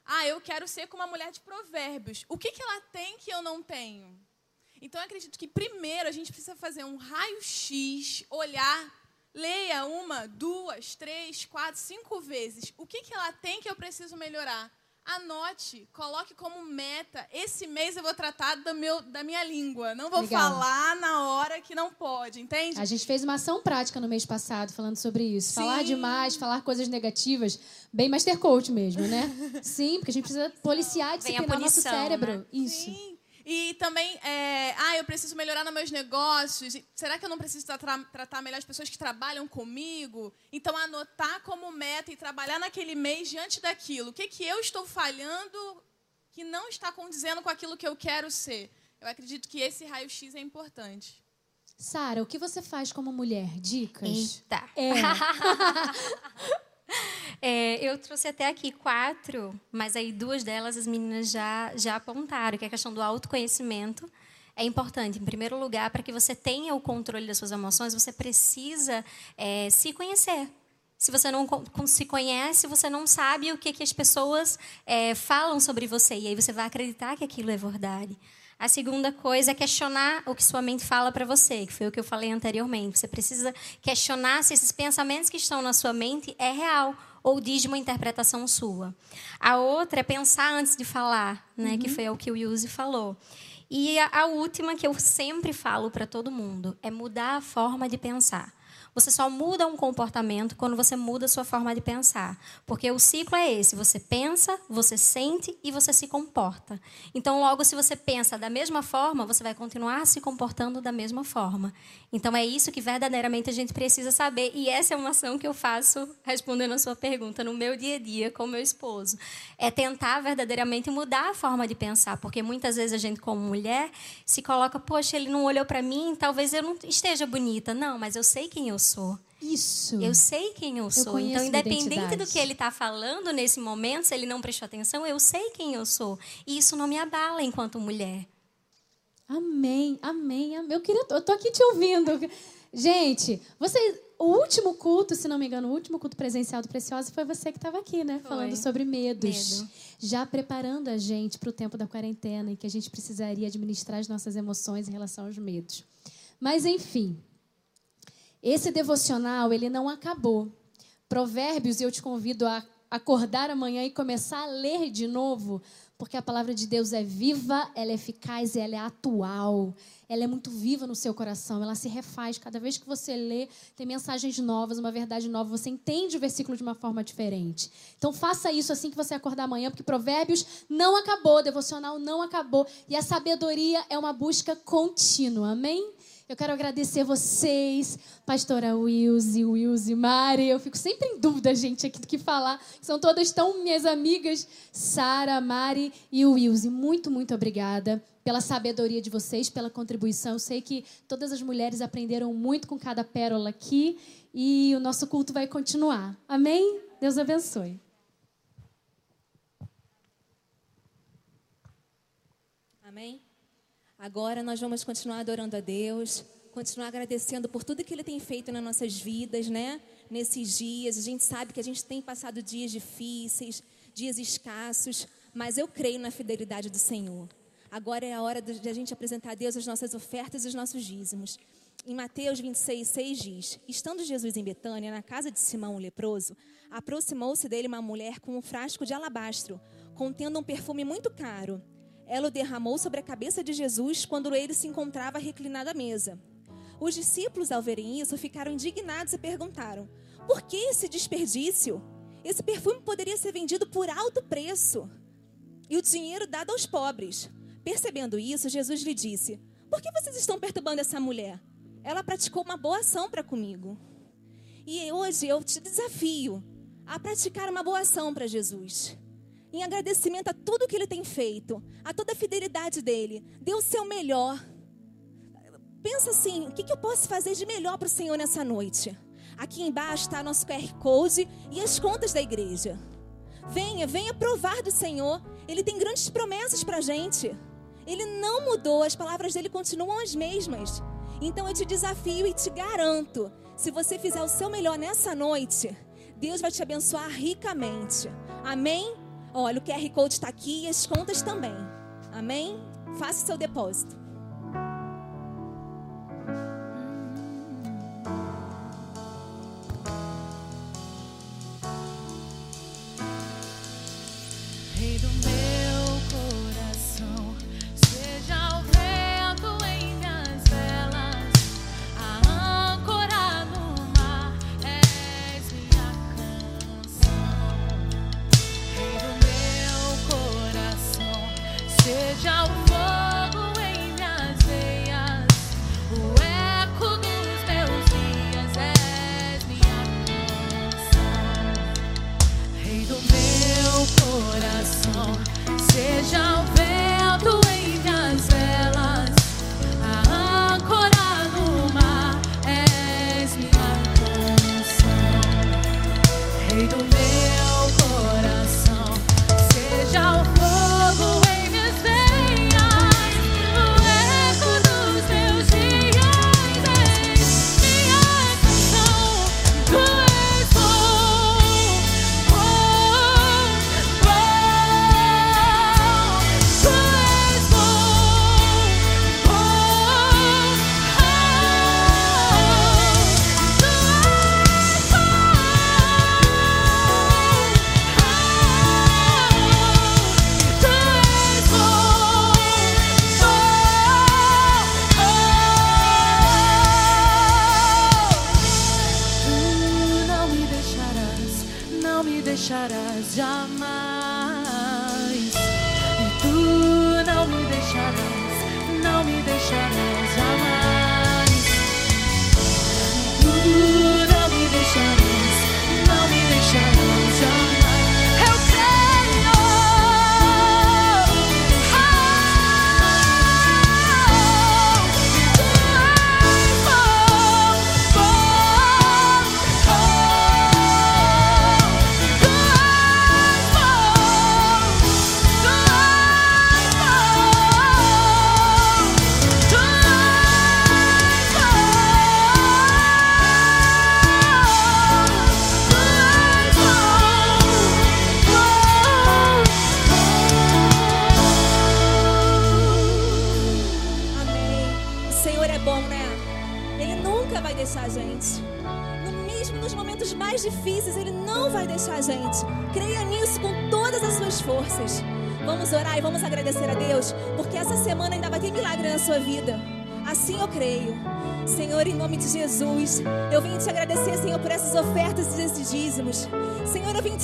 Ah, eu quero ser como uma mulher de provérbios. O que, que ela tem que eu não tenho? Então, eu acredito que primeiro a gente precisa fazer um raio-x, olhar, leia uma, duas, três, quatro, cinco vezes. O que, que ela tem que eu preciso melhorar? Anote, coloque como meta. Esse mês eu vou tratar do meu, da minha língua. Não vou Legal. falar na hora que não pode, entende? A gente fez uma ação prática no mês passado falando sobre isso. Falar Sim. demais, falar coisas negativas, bem master coach mesmo, né? (laughs) Sim, porque a gente precisa policiar e disciplinar o nosso punição, cérebro. né? Isso. Sim. E também, é, ah, eu preciso melhorar nos meus negócios. Será que eu não preciso tra tratar melhor as pessoas que trabalham comigo? Então, anotar como meta e trabalhar naquele mês diante daquilo. O que, que eu estou falhando que não está condizendo com aquilo que eu quero ser? Eu acredito que esse raio-x é importante. Sara, o que você faz como mulher? Dicas? Eita. É. (laughs) É, eu trouxe até aqui quatro, mas aí duas delas as meninas já, já apontaram, que é a questão do autoconhecimento. É importante, em primeiro lugar, para que você tenha o controle das suas emoções, você precisa é, se conhecer. Se você não se conhece, você não sabe o que, que as pessoas é, falam sobre você. E aí você vai acreditar que aquilo é verdade. A segunda coisa é questionar o que sua mente fala para você, que foi o que eu falei anteriormente. Você precisa questionar se esses pensamentos que estão na sua mente é real ou diz de uma interpretação sua. A outra é pensar antes de falar, né, uhum. que foi o que o Yuzi falou. E a, a última que eu sempre falo para todo mundo é mudar a forma de pensar. Você só muda um comportamento quando você muda a sua forma de pensar. Porque o ciclo é esse: você pensa, você sente e você se comporta. Então, logo, se você pensa da mesma forma, você vai continuar se comportando da mesma forma. Então, é isso que verdadeiramente a gente precisa saber. E essa é uma ação que eu faço respondendo a sua pergunta no meu dia a dia com meu esposo. É tentar verdadeiramente mudar a forma de pensar. Porque muitas vezes a gente, como mulher, se coloca, poxa, ele não olhou para mim, talvez eu não esteja bonita. Não, mas eu sei quem eu sou. Isso. Eu sei quem eu sou. Eu então, independente do que ele está falando nesse momento, se ele não prestou atenção, eu sei quem eu sou. E isso não me abala enquanto mulher. Amém, amém, amém. Eu queria, eu tô aqui te ouvindo. Gente, você, o último culto, se não me engano, o último culto presencial do Preciosa foi você que estava aqui, né? Foi. Falando sobre medos. Medo. Já preparando a gente para o tempo da quarentena em que a gente precisaria administrar as nossas emoções em relação aos medos. Mas, enfim, esse devocional, ele não acabou. Provérbios, eu te convido a acordar amanhã e começar a ler de novo, porque a palavra de Deus é viva, ela é eficaz e ela é atual. Ela é muito viva no seu coração, ela se refaz. Cada vez que você lê, tem mensagens novas, uma verdade nova, você entende o versículo de uma forma diferente. Então faça isso assim que você acordar amanhã, porque Provérbios não acabou, devocional não acabou, e a sabedoria é uma busca contínua. Amém? Eu quero agradecer vocês, pastora Wilze, Wilze, Mari. Eu fico sempre em dúvida, gente, aqui do que falar. São todas tão minhas amigas, Sara, Mari e Wilze. Muito, muito obrigada pela sabedoria de vocês, pela contribuição. Eu sei que todas as mulheres aprenderam muito com cada pérola aqui e o nosso culto vai continuar. Amém? Deus abençoe. Amém? Agora nós vamos continuar adorando a Deus, continuar agradecendo por tudo que Ele tem feito nas nossas vidas, né? Nesses dias, a gente sabe que a gente tem passado dias difíceis, dias escassos, mas eu creio na fidelidade do Senhor. Agora é a hora de a gente apresentar a Deus as nossas ofertas e os nossos dízimos. Em Mateus 26, 6 diz: Estando Jesus em Betânia, na casa de Simão o leproso, aproximou-se dele uma mulher com um frasco de alabastro, contendo um perfume muito caro. Ela o derramou sobre a cabeça de Jesus quando ele se encontrava reclinado à mesa. Os discípulos, ao verem isso, ficaram indignados e perguntaram: Por que esse desperdício? Esse perfume poderia ser vendido por alto preço e o dinheiro dado aos pobres. Percebendo isso, Jesus lhe disse: Por que vocês estão perturbando essa mulher? Ela praticou uma boa ação para comigo. E hoje eu te desafio a praticar uma boa ação para Jesus em agradecimento a tudo que ele tem feito, a toda a fidelidade dele. Dê o seu melhor. Pensa assim: o que, eu posso fazer de melhor para o Senhor nessa noite? Aqui embaixo está nosso QR Code e as contas da igreja. Venha, venha provar do Senhor. Ele tem grandes promessas para a gente. Ele não mudou, as palavras dele continuam as mesmas. Então eu te desafio e te garanto: se você fizer o seu melhor nessa noite, Deus vai te abençoar ricamente. Amém? Olha, o QR Code está aqui e as contas também. Amém? Faça seu depósito.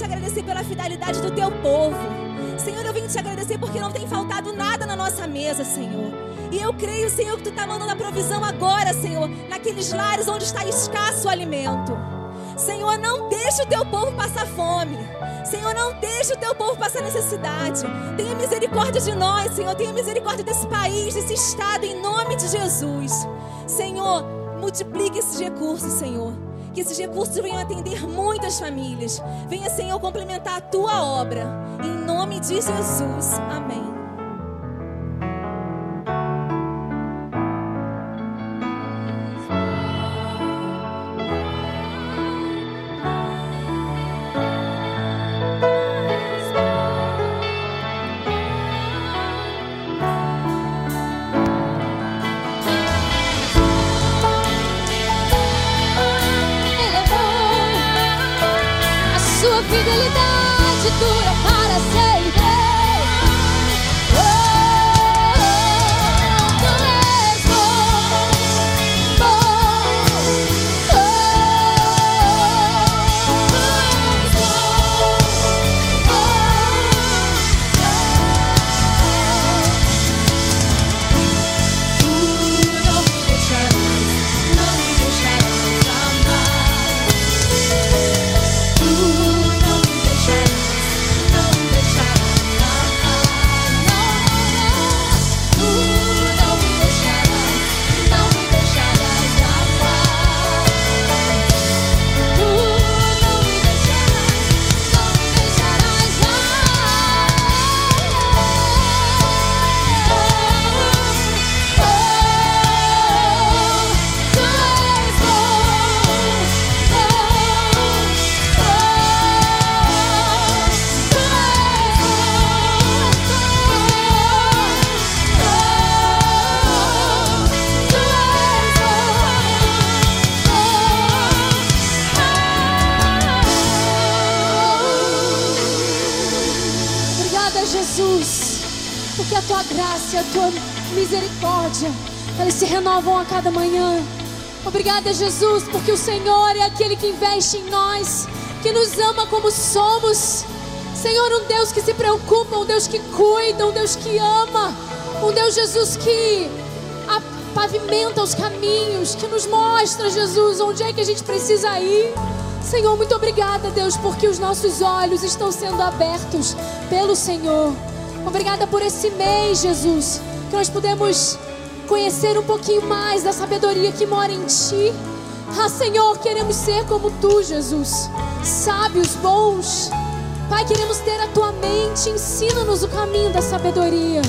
Agradecer pela fidelidade do teu povo. Senhor, eu vim te agradecer porque não tem faltado nada na nossa mesa, Senhor. E eu creio, Senhor, que tu está mandando a provisão agora, Senhor, naqueles lares onde está escasso o alimento. Senhor, não deixe o teu povo passar fome. Senhor, não deixe o teu povo passar necessidade. Tenha misericórdia de nós, Senhor. Tenha misericórdia desse país, desse estado, em nome de Jesus. Senhor, multiplique esses recursos, Senhor. Que esses recursos venham atender muitas famílias. Venha, Senhor, complementar a tua obra. Em nome de Jesus. Amém. Graça e a tua misericórdia, elas se renovam a cada manhã. Obrigada, Jesus, porque o Senhor é aquele que investe em nós, que nos ama como somos. Senhor, um Deus que se preocupa, um Deus que cuida, um Deus que ama, um Deus, Jesus, que pavimenta os caminhos, que nos mostra, Jesus, onde é que a gente precisa ir. Senhor, muito obrigada, Deus, porque os nossos olhos estão sendo abertos pelo Senhor. Obrigada por esse mês, Jesus, que nós podemos conhecer um pouquinho mais da sabedoria que mora em Ti. Ah, Senhor, queremos ser como Tu, Jesus, sábios, bons. Pai, queremos ter a Tua mente, ensina-nos o caminho da sabedoria.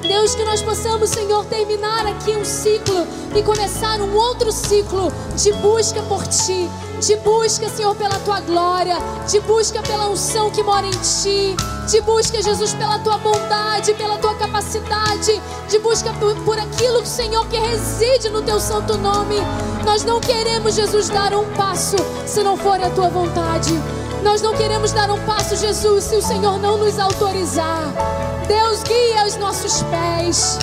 Deus, que nós possamos, Senhor, terminar aqui um ciclo e começar um outro ciclo de busca por Ti, de busca, Senhor, pela Tua glória, de busca pela unção que mora em Ti, de busca, Jesus, pela Tua bondade, pela Tua capacidade, de busca por, por aquilo, Senhor, que reside no Teu santo nome. Nós não queremos, Jesus, dar um passo se não for a Tua vontade. Nós não queremos dar um passo, Jesus, se o Senhor não nos autorizar. Deus guia os nossos pés.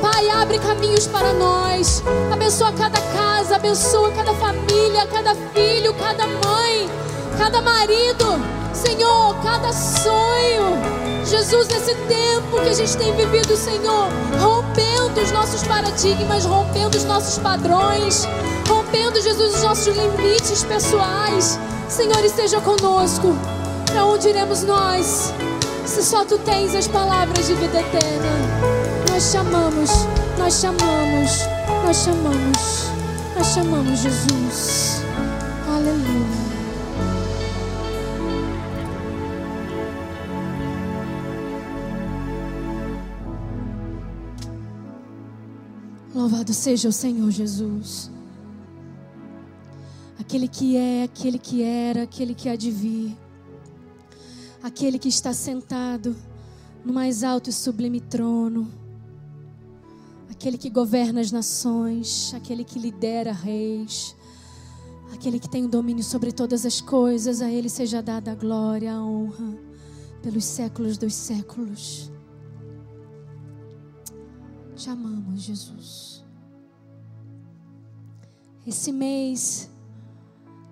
Pai, abre caminhos para nós. Abençoa cada casa, abençoa cada família, cada filho, cada mãe, cada marido. Senhor, cada sonho. Jesus, nesse tempo que a gente tem vivido, Senhor, rompendo os nossos paradigmas, rompendo os nossos padrões, rompendo, Jesus, os nossos limites pessoais. Senhor, esteja conosco. Para onde iremos nós? Se só tu tens as palavras de vida eterna. Nós chamamos, nós chamamos, nós chamamos, nós chamamos Jesus. Aleluia. Louvado seja o Senhor Jesus. Aquele que é, aquele que era, aquele que há de vir. Aquele que está sentado no mais alto e sublime trono. Aquele que governa as nações, aquele que lidera reis. Aquele que tem o domínio sobre todas as coisas, a ele seja dada a glória, a honra pelos séculos dos séculos. Te amamos, Jesus. Esse mês,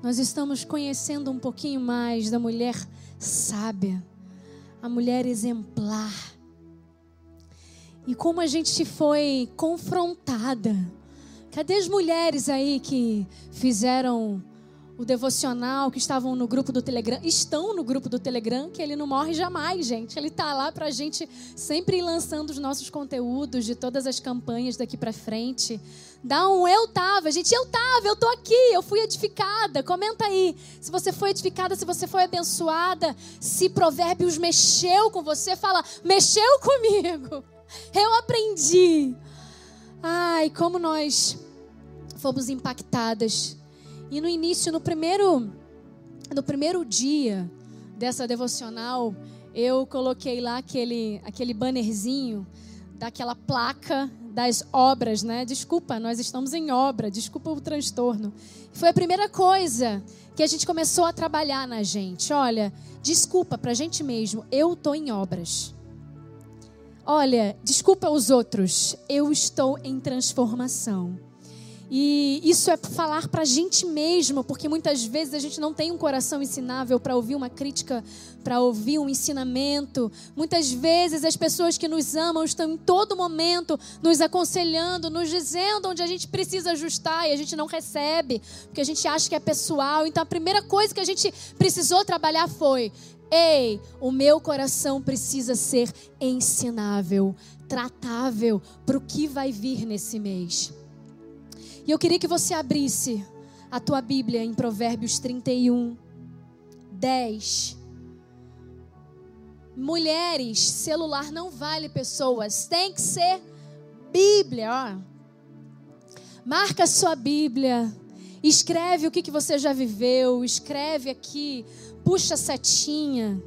nós estamos conhecendo um pouquinho mais da mulher sábia, a mulher exemplar. E como a gente foi confrontada. Cadê as mulheres aí que fizeram o devocional, que estavam no grupo do Telegram, estão no grupo do Telegram, que ele não morre jamais, gente. Ele está lá para a gente sempre lançando os nossos conteúdos de todas as campanhas daqui para frente. Dá um eu tava, gente, eu tava, eu tô aqui, eu fui edificada. Comenta aí se você foi edificada, se você foi abençoada, se Provérbios mexeu com você, fala, mexeu comigo. Eu aprendi. Ai, como nós fomos impactadas e no início, no primeiro, no primeiro dia dessa devocional, eu coloquei lá aquele, aquele bannerzinho daquela placa das obras, né? Desculpa, nós estamos em obra, desculpa o transtorno. Foi a primeira coisa que a gente começou a trabalhar na gente. Olha, desculpa para a gente mesmo, eu estou em obras. Olha, desculpa os outros, eu estou em transformação. E isso é falar para a gente mesmo, porque muitas vezes a gente não tem um coração ensinável para ouvir uma crítica, para ouvir um ensinamento. Muitas vezes as pessoas que nos amam estão em todo momento nos aconselhando, nos dizendo onde a gente precisa ajustar e a gente não recebe, porque a gente acha que é pessoal. Então a primeira coisa que a gente precisou trabalhar foi: ei, o meu coração precisa ser ensinável, tratável para o que vai vir nesse mês. E eu queria que você abrisse a tua Bíblia em Provérbios 31, 10. Mulheres, celular não vale pessoas, tem que ser Bíblia, ó. Marca sua Bíblia, escreve o que, que você já viveu, escreve aqui, puxa a setinha.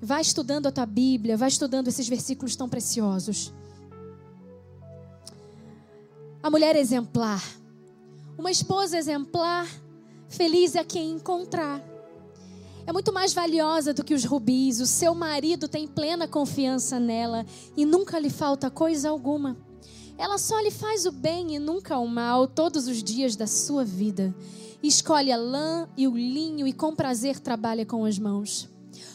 Vai estudando a tua Bíblia, vai estudando esses versículos tão preciosos. A mulher exemplar. Uma esposa exemplar, feliz é quem encontrar. É muito mais valiosa do que os rubis. O seu marido tem plena confiança nela e nunca lhe falta coisa alguma. Ela só lhe faz o bem e nunca o mal todos os dias da sua vida. Escolhe a lã e o linho e com prazer trabalha com as mãos.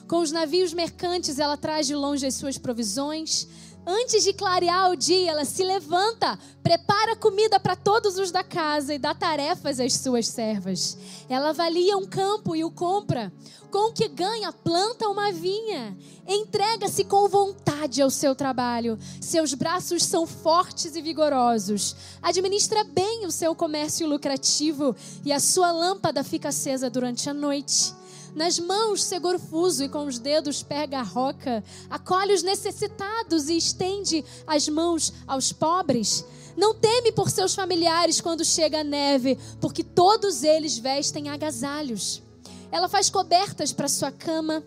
Com os navios mercantes, ela traz de longe as suas provisões. Antes de clarear o dia, ela se levanta, prepara comida para todos os da casa e dá tarefas às suas servas. Ela avalia um campo e o compra. Com o que ganha, planta uma vinha. Entrega-se com vontade ao seu trabalho. Seus braços são fortes e vigorosos. Administra bem o seu comércio lucrativo e a sua lâmpada fica acesa durante a noite. Nas mãos segura o fuso e com os dedos pega a roca. Acolhe os necessitados e estende as mãos aos pobres. Não teme por seus familiares quando chega a neve, porque todos eles vestem agasalhos. Ela faz cobertas para sua cama.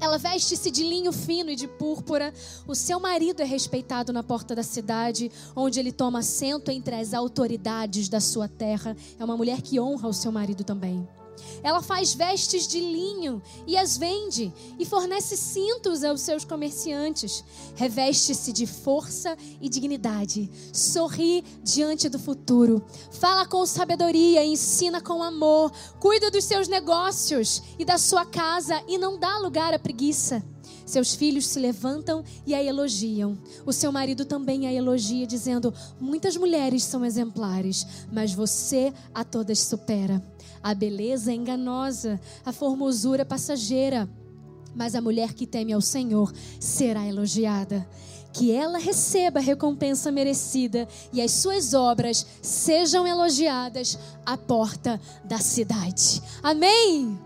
Ela veste-se de linho fino e de púrpura. O seu marido é respeitado na porta da cidade, onde ele toma assento entre as autoridades da sua terra. É uma mulher que honra o seu marido também. Ela faz vestes de linho e as vende, e fornece cintos aos seus comerciantes. Reveste-se de força e dignidade. Sorri diante do futuro. Fala com sabedoria, ensina com amor. Cuida dos seus negócios e da sua casa e não dá lugar à preguiça. Seus filhos se levantam e a elogiam. O seu marido também a elogia, dizendo: Muitas mulheres são exemplares, mas você a todas supera. A beleza é enganosa, a formosura é passageira, mas a mulher que teme ao Senhor será elogiada. Que ela receba a recompensa merecida e as suas obras sejam elogiadas à porta da cidade. Amém?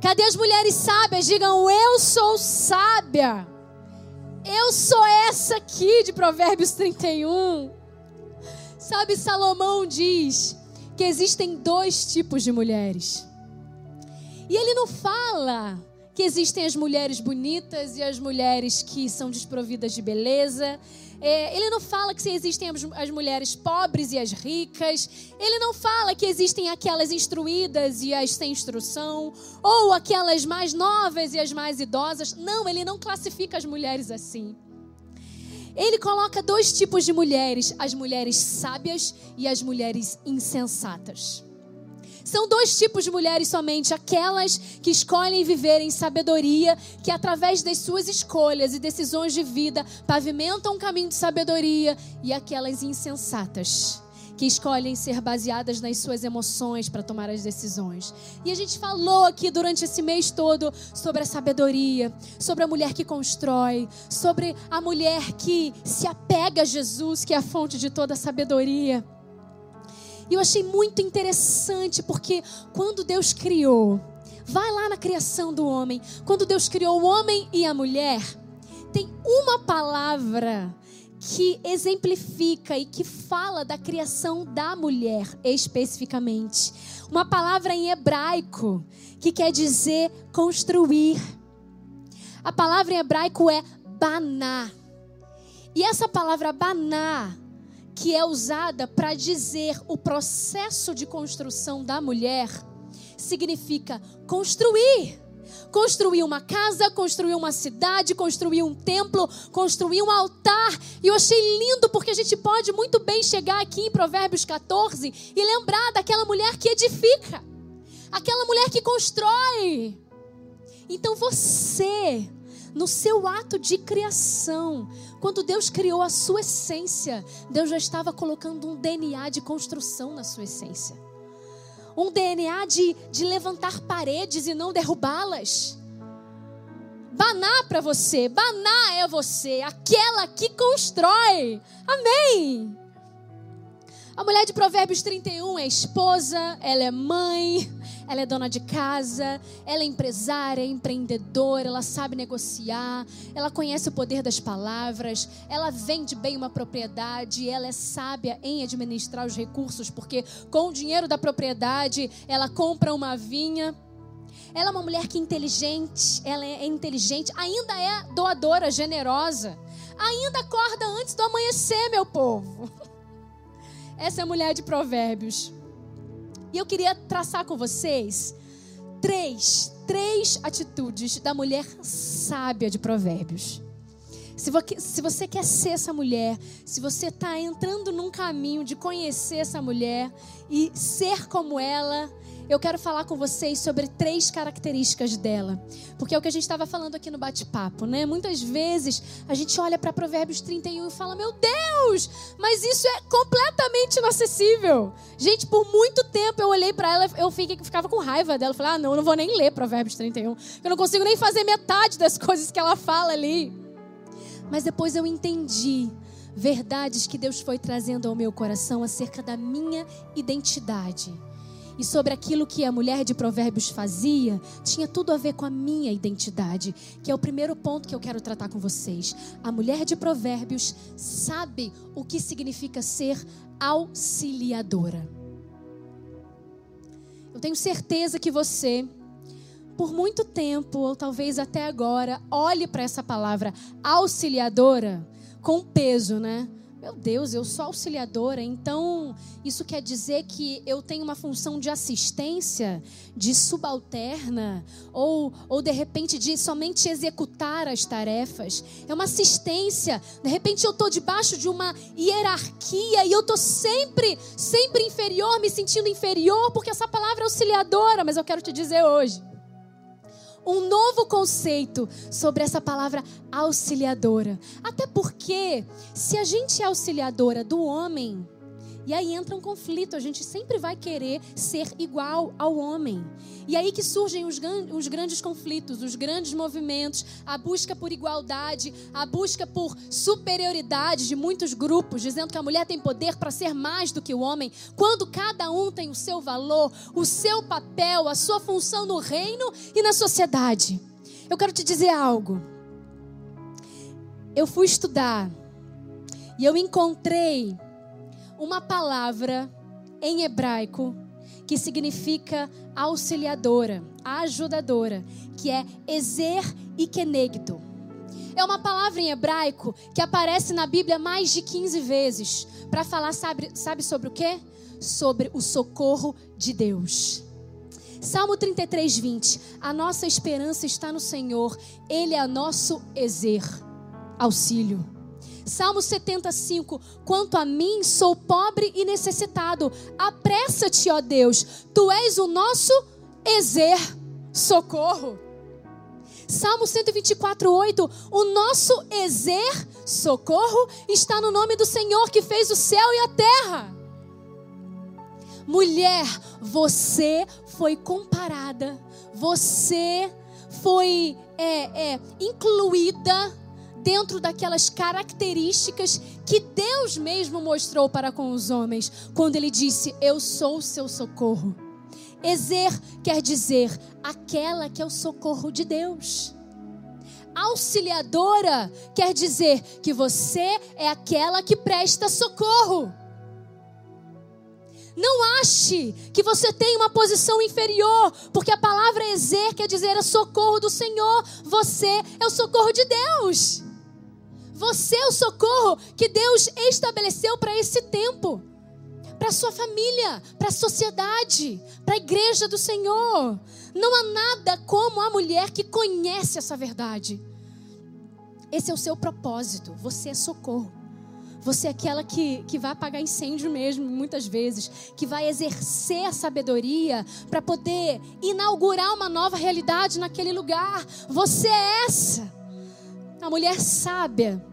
Cadê as mulheres sábias? Digam, eu sou sábia. Eu sou essa aqui de Provérbios 31. Sabe, Salomão diz que existem dois tipos de mulheres. E ele não fala que existem as mulheres bonitas e as mulheres que são desprovidas de beleza. É, ele não fala que existem as, as mulheres pobres e as ricas. Ele não fala que existem aquelas instruídas e as sem instrução. Ou aquelas mais novas e as mais idosas. Não, ele não classifica as mulheres assim. Ele coloca dois tipos de mulheres: as mulheres sábias e as mulheres insensatas. São dois tipos de mulheres somente: aquelas que escolhem viver em sabedoria, que através das suas escolhas e decisões de vida pavimentam um caminho de sabedoria, e aquelas insensatas que escolhem ser baseadas nas suas emoções para tomar as decisões. E a gente falou aqui durante esse mês todo sobre a sabedoria, sobre a mulher que constrói, sobre a mulher que se apega a Jesus, que é a fonte de toda a sabedoria. E eu achei muito interessante porque quando Deus criou, vai lá na criação do homem, quando Deus criou o homem e a mulher, tem uma palavra que exemplifica e que fala da criação da mulher especificamente. Uma palavra em hebraico que quer dizer construir. A palavra em hebraico é baná. E essa palavra baná que é usada para dizer o processo de construção da mulher, significa construir. Construir uma casa, construir uma cidade, construir um templo, construir um altar. E eu achei lindo porque a gente pode muito bem chegar aqui em Provérbios 14 e lembrar daquela mulher que edifica, aquela mulher que constrói. Então você no seu ato de criação, quando Deus criou a sua essência, Deus já estava colocando um DNA de construção na sua essência. Um DNA de, de levantar paredes e não derrubá-las. Baná para você, Baná é você, aquela que constrói. Amém. A mulher de Provérbios 31 é esposa, ela é mãe, ela é dona de casa, ela é empresária, é empreendedora, ela sabe negociar, ela conhece o poder das palavras, ela vende bem uma propriedade, ela é sábia em administrar os recursos, porque com o dinheiro da propriedade ela compra uma vinha. Ela é uma mulher que é inteligente, ela é inteligente, ainda é doadora, generosa, ainda acorda antes do amanhecer, meu povo. (laughs) Essa é a mulher de Provérbios. E eu queria traçar com vocês três, três atitudes da mulher sábia de Provérbios. Se você quer ser essa mulher, se você está entrando num caminho de conhecer essa mulher e ser como ela, eu quero falar com vocês sobre três características dela. Porque é o que a gente estava falando aqui no bate-papo, né? Muitas vezes a gente olha para Provérbios 31 e fala: Meu Deus, mas isso é completamente inacessível. Gente, por muito tempo eu olhei para ela, eu fiquei, ficava com raiva dela. Eu falei: Ah, não, eu não vou nem ler Provérbios 31. Eu não consigo nem fazer metade das (laughs) coisas que ela fala ali. Mas depois eu entendi verdades que Deus foi trazendo ao meu coração acerca da minha identidade e sobre aquilo que a mulher de Provérbios fazia, tinha tudo a ver com a minha identidade, que é o primeiro ponto que eu quero tratar com vocês. A mulher de Provérbios sabe o que significa ser auxiliadora. Eu tenho certeza que você, por muito tempo, ou talvez até agora, olhe para essa palavra auxiliadora com peso, né? Meu Deus, eu sou auxiliadora, então isso quer dizer que eu tenho uma função de assistência, de subalterna, ou, ou de repente de somente executar as tarefas. É uma assistência. De repente eu estou debaixo de uma hierarquia e eu estou sempre, sempre inferior, me sentindo inferior, porque essa palavra é auxiliadora, mas eu quero te dizer hoje um novo conceito sobre essa palavra auxiliadora. Até porque, se a gente é auxiliadora do homem, e aí entra um conflito, a gente sempre vai querer ser igual ao homem. E aí que surgem os, os, grandes conflitos, os grandes movimentos, a busca por igualdade, a busca por superioridade de muitos grupos, dizendo que a mulher tem poder para ser mais do que o homem, quando cada um tem o seu valor, o seu papel, a sua função no reino e na sociedade. Eu quero te dizer algo. Eu fui estudar e eu encontrei uma palavra em hebraico que significa auxiliadora, ajudadora, que é ezer e kenegdo. É uma palavra em hebraico que aparece na Bíblia mais de 15 vezes para falar, sabe, sabe sobre o quê? Sobre o socorro de Deus. Salmo 33, 20. A nossa esperança está no Senhor, Ele é nosso ezer, auxílio. Salmo 75: Quanto a mim, sou pobre e necessitado. Apressa-te, ó Deus, tu és o nosso exer, socorro. Salmo 124, 8: O nosso exer, socorro, está no nome do Senhor que fez o céu e a terra. Mulher, você foi comparada, você foi é, é, incluída dentro daquelas características que Deus mesmo mostrou para com os homens, quando ele disse: Eu sou o seu socorro. Ezer quer dizer aquela que é o socorro de Deus. Auxiliadora quer dizer que você é aquela que presta socorro. Não ache que você tem uma posição inferior, porque a palavra exer quer dizer é socorro do Senhor. Você é o socorro de Deus. Você é o socorro que Deus estabeleceu para esse tempo, para sua família, para a sociedade, para a igreja do Senhor. Não há nada como a mulher que conhece essa verdade. Esse é o seu propósito. Você é socorro. Você é aquela que, que vai apagar incêndio mesmo, muitas vezes, que vai exercer a sabedoria para poder inaugurar uma nova realidade naquele lugar. Você é essa. A mulher sábia,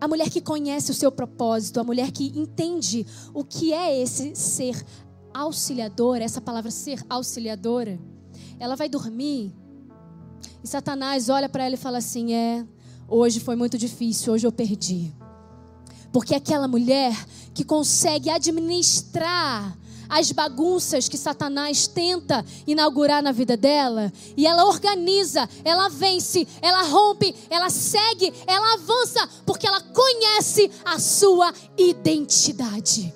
a mulher que conhece o seu propósito, a mulher que entende o que é esse ser auxiliadora, essa palavra ser auxiliadora, ela vai dormir e Satanás olha para ela e fala assim: É, hoje foi muito difícil, hoje eu perdi. Porque aquela mulher que consegue administrar as bagunças que Satanás tenta inaugurar na vida dela. E ela organiza, ela vence, ela rompe, ela segue, ela avança, porque ela conhece a sua identidade.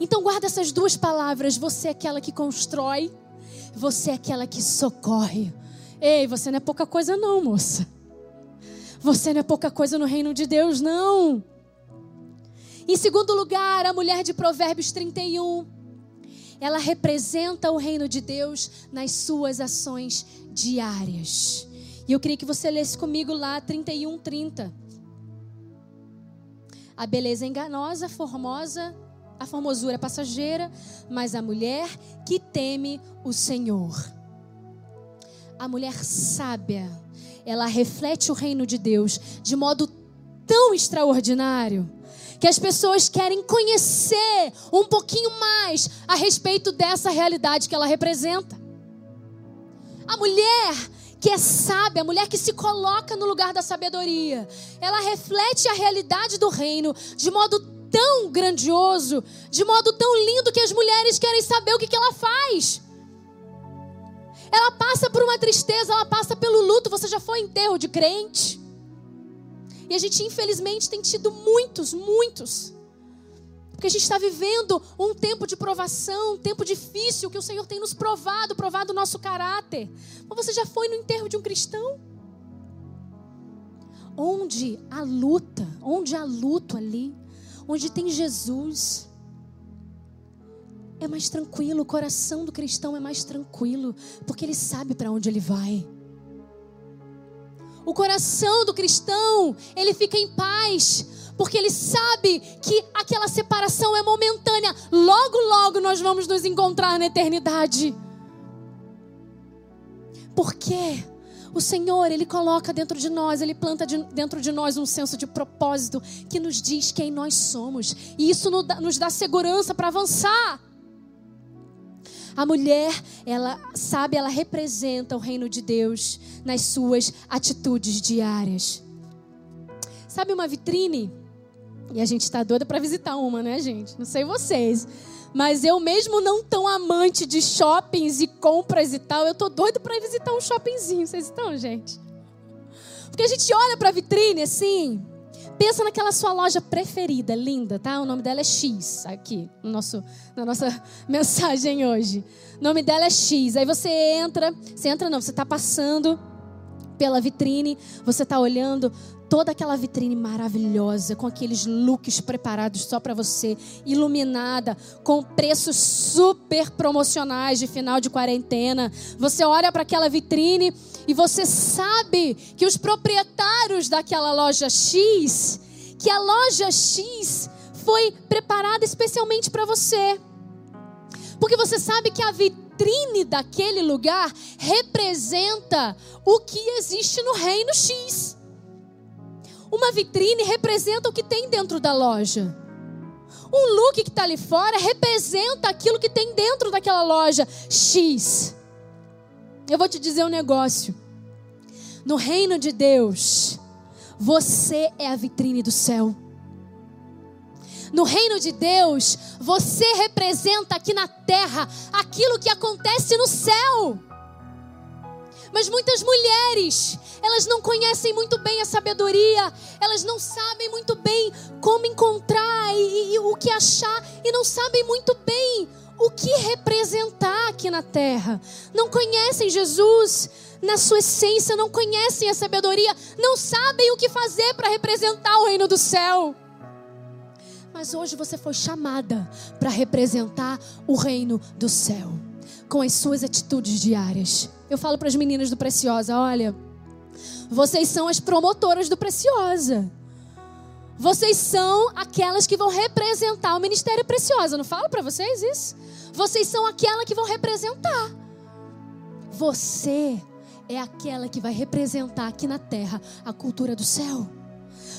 Então guarda essas duas palavras. Você é aquela que constrói, você é aquela que socorre. Ei, você não é pouca coisa, não, moça. Você não é pouca coisa no reino de Deus, não. Em segundo lugar, a mulher de Provérbios 31. Ela representa o reino de Deus nas suas ações diárias. E eu queria que você lesse comigo lá 31, 30. A beleza é enganosa, formosa, a formosura é passageira, mas a mulher que teme o Senhor. A mulher sábia, ela reflete o reino de Deus de modo tão extraordinário que as pessoas querem conhecer um pouquinho mais a respeito dessa realidade que ela representa. A mulher que é sábia, a mulher que se coloca no lugar da sabedoria, ela reflete a realidade do reino de modo tão grandioso, de modo tão lindo que as mulheres querem saber o que, que ela faz. Ela passa por uma tristeza, ela passa pelo luto. Você já foi enterro de crente? E a gente, infelizmente, tem tido muitos, muitos. Porque a gente está vivendo um tempo de provação, um tempo difícil, que o Senhor tem nos provado, provado o nosso caráter. Mas você já foi no enterro de um cristão? onde há luta, onde há luto ali, onde tem Jesus, é mais tranquilo, o coração do cristão é mais tranquilo, porque ele sabe para onde ele vai. O coração do cristão, ele fica em paz, porque ele sabe que aquela separação é momentânea. Logo, logo nós vamos nos encontrar na eternidade. Porque o Senhor, Ele coloca dentro de nós, Ele planta de, dentro de nós um senso de propósito que nos diz quem nós somos. E isso nos dá, nos dá segurança para avançar. A mulher, ela sabe, ela representa o reino de Deus nas suas atitudes diárias. Sabe uma vitrine? E a gente está doida para visitar uma, né, gente? Não sei vocês. Mas eu mesmo não tão amante de shoppings e compras e tal, eu tô doido para visitar um shoppingzinho. Vocês estão, gente? Porque a gente olha para a vitrine assim, pensa naquela sua loja preferida, linda, tá? O nome dela é X aqui no nosso, na nossa (laughs) mensagem hoje. O nome dela é X. Aí você entra, você entra não, você está passando pela vitrine, você está olhando toda aquela vitrine maravilhosa, com aqueles looks preparados só para você, iluminada, com preços super promocionais de final de quarentena. Você olha para aquela vitrine e você sabe que os proprietários daquela loja X, que a loja X foi preparada especialmente para você. Porque você sabe que a vitrine daquele lugar representa o que existe no reino X. Uma vitrine representa o que tem dentro da loja. Um look que está ali fora representa aquilo que tem dentro daquela loja X. Eu vou te dizer um negócio. No reino de Deus, você é a vitrine do céu. No reino de Deus, você representa aqui na terra aquilo que acontece no céu. Mas muitas mulheres, elas não conhecem muito bem a sabedoria, elas não sabem muito bem como encontrar e, e, o que achar, e não sabem muito bem o que representar aqui na terra. Não conhecem Jesus na sua essência, não conhecem a sabedoria, não sabem o que fazer para representar o reino do céu. Mas hoje você foi chamada para representar o reino do céu com as suas atitudes diárias. Eu falo para as meninas do Preciosa: olha, vocês são as promotoras do Preciosa. Vocês são aquelas que vão representar o Ministério Preciosa. Não falo para vocês isso? Vocês são aquela que vão representar. Você é aquela que vai representar aqui na terra a cultura do céu.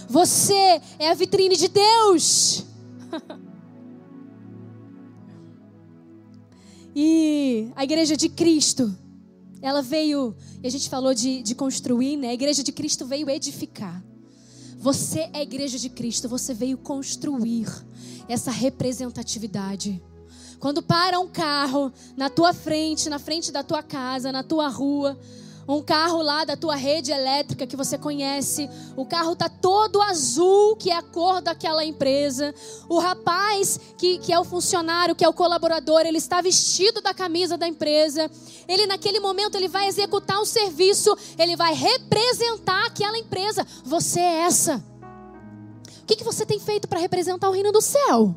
Você é a vitrine de Deus. (laughs) e a igreja de Cristo, ela veio, e a gente falou de, de construir, né? A igreja de Cristo veio edificar. Você é a igreja de Cristo, você veio construir essa representatividade. Quando para um carro na tua frente, na frente da tua casa, na tua rua, um carro lá da tua rede elétrica que você conhece, o carro tá todo azul, que é a cor daquela empresa. O rapaz que, que é o funcionário, que é o colaborador, ele está vestido da camisa da empresa. Ele naquele momento ele vai executar um serviço, ele vai representar aquela empresa. Você é essa. O que, que você tem feito para representar o reino do céu?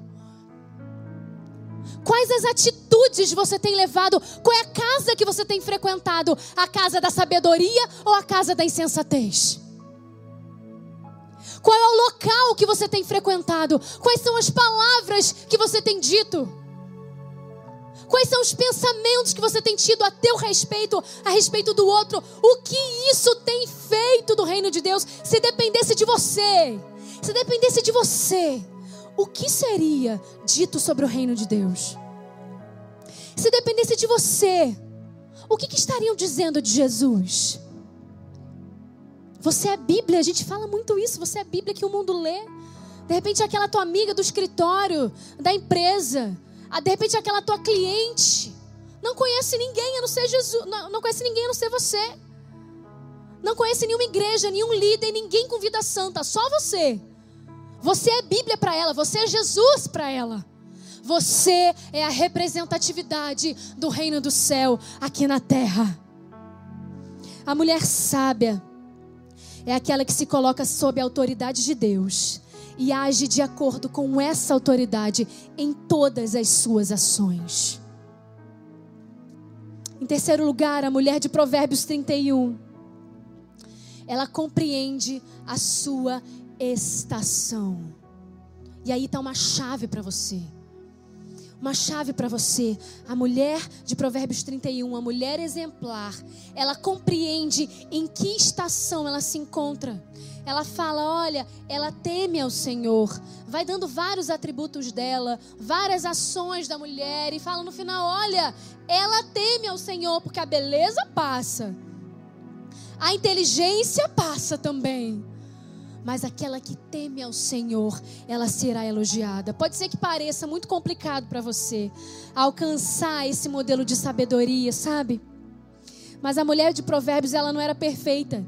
Quais as atitudes você tem levado? Qual é a casa que você tem frequentado? A casa da sabedoria ou a casa da insensatez? Qual é o local que você tem frequentado? Quais são as palavras que você tem dito? Quais são os pensamentos que você tem tido a teu respeito, a respeito do outro? O que isso tem feito do reino de Deus? Se dependesse de você, se dependesse de você, o que seria dito sobre o reino de Deus? Se dependesse de você, o que, que estariam dizendo de Jesus? Você é Bíblia, a gente fala muito isso. Você é Bíblia que o mundo lê. De repente, aquela tua amiga do escritório, da empresa. Ah, de repente, aquela tua cliente. Não conhece ninguém a não ser Jesus. Não, não conhece ninguém a não ser você. Não conhece nenhuma igreja, nenhum líder, ninguém com vida santa. Só você. Você é Bíblia para ela, você é Jesus para ela. Você é a representatividade do reino do céu aqui na terra. A mulher sábia, é aquela que se coloca sob a autoridade de Deus e age de acordo com essa autoridade em todas as suas ações. Em terceiro lugar, a mulher de Provérbios 31. Ela compreende a sua estação. E aí está uma chave para você. Uma chave para você. A mulher de Provérbios 31, a mulher exemplar, ela compreende em que estação ela se encontra. Ela fala: olha, ela teme ao Senhor. Vai dando vários atributos dela, várias ações da mulher, e fala no final: olha, ela teme ao Senhor, porque a beleza passa, a inteligência passa também mas aquela que teme ao Senhor, ela será elogiada. Pode ser que pareça muito complicado para você alcançar esse modelo de sabedoria, sabe? Mas a mulher de Provérbios, ela não era perfeita.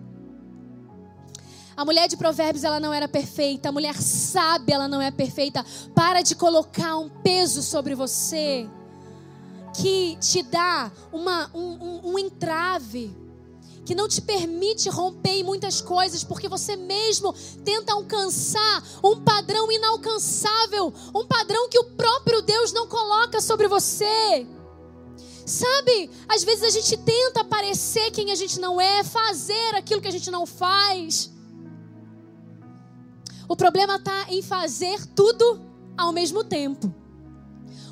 A mulher de Provérbios, ela não era perfeita. A mulher sábia, ela não é perfeita. Para de colocar um peso sobre você que te dá uma, um, um, um entrave que não te permite romper em muitas coisas, porque você mesmo tenta alcançar um padrão inalcançável, um padrão que o próprio Deus não coloca sobre você. Sabe, às vezes a gente tenta parecer quem a gente não é, fazer aquilo que a gente não faz. O problema está em fazer tudo ao mesmo tempo.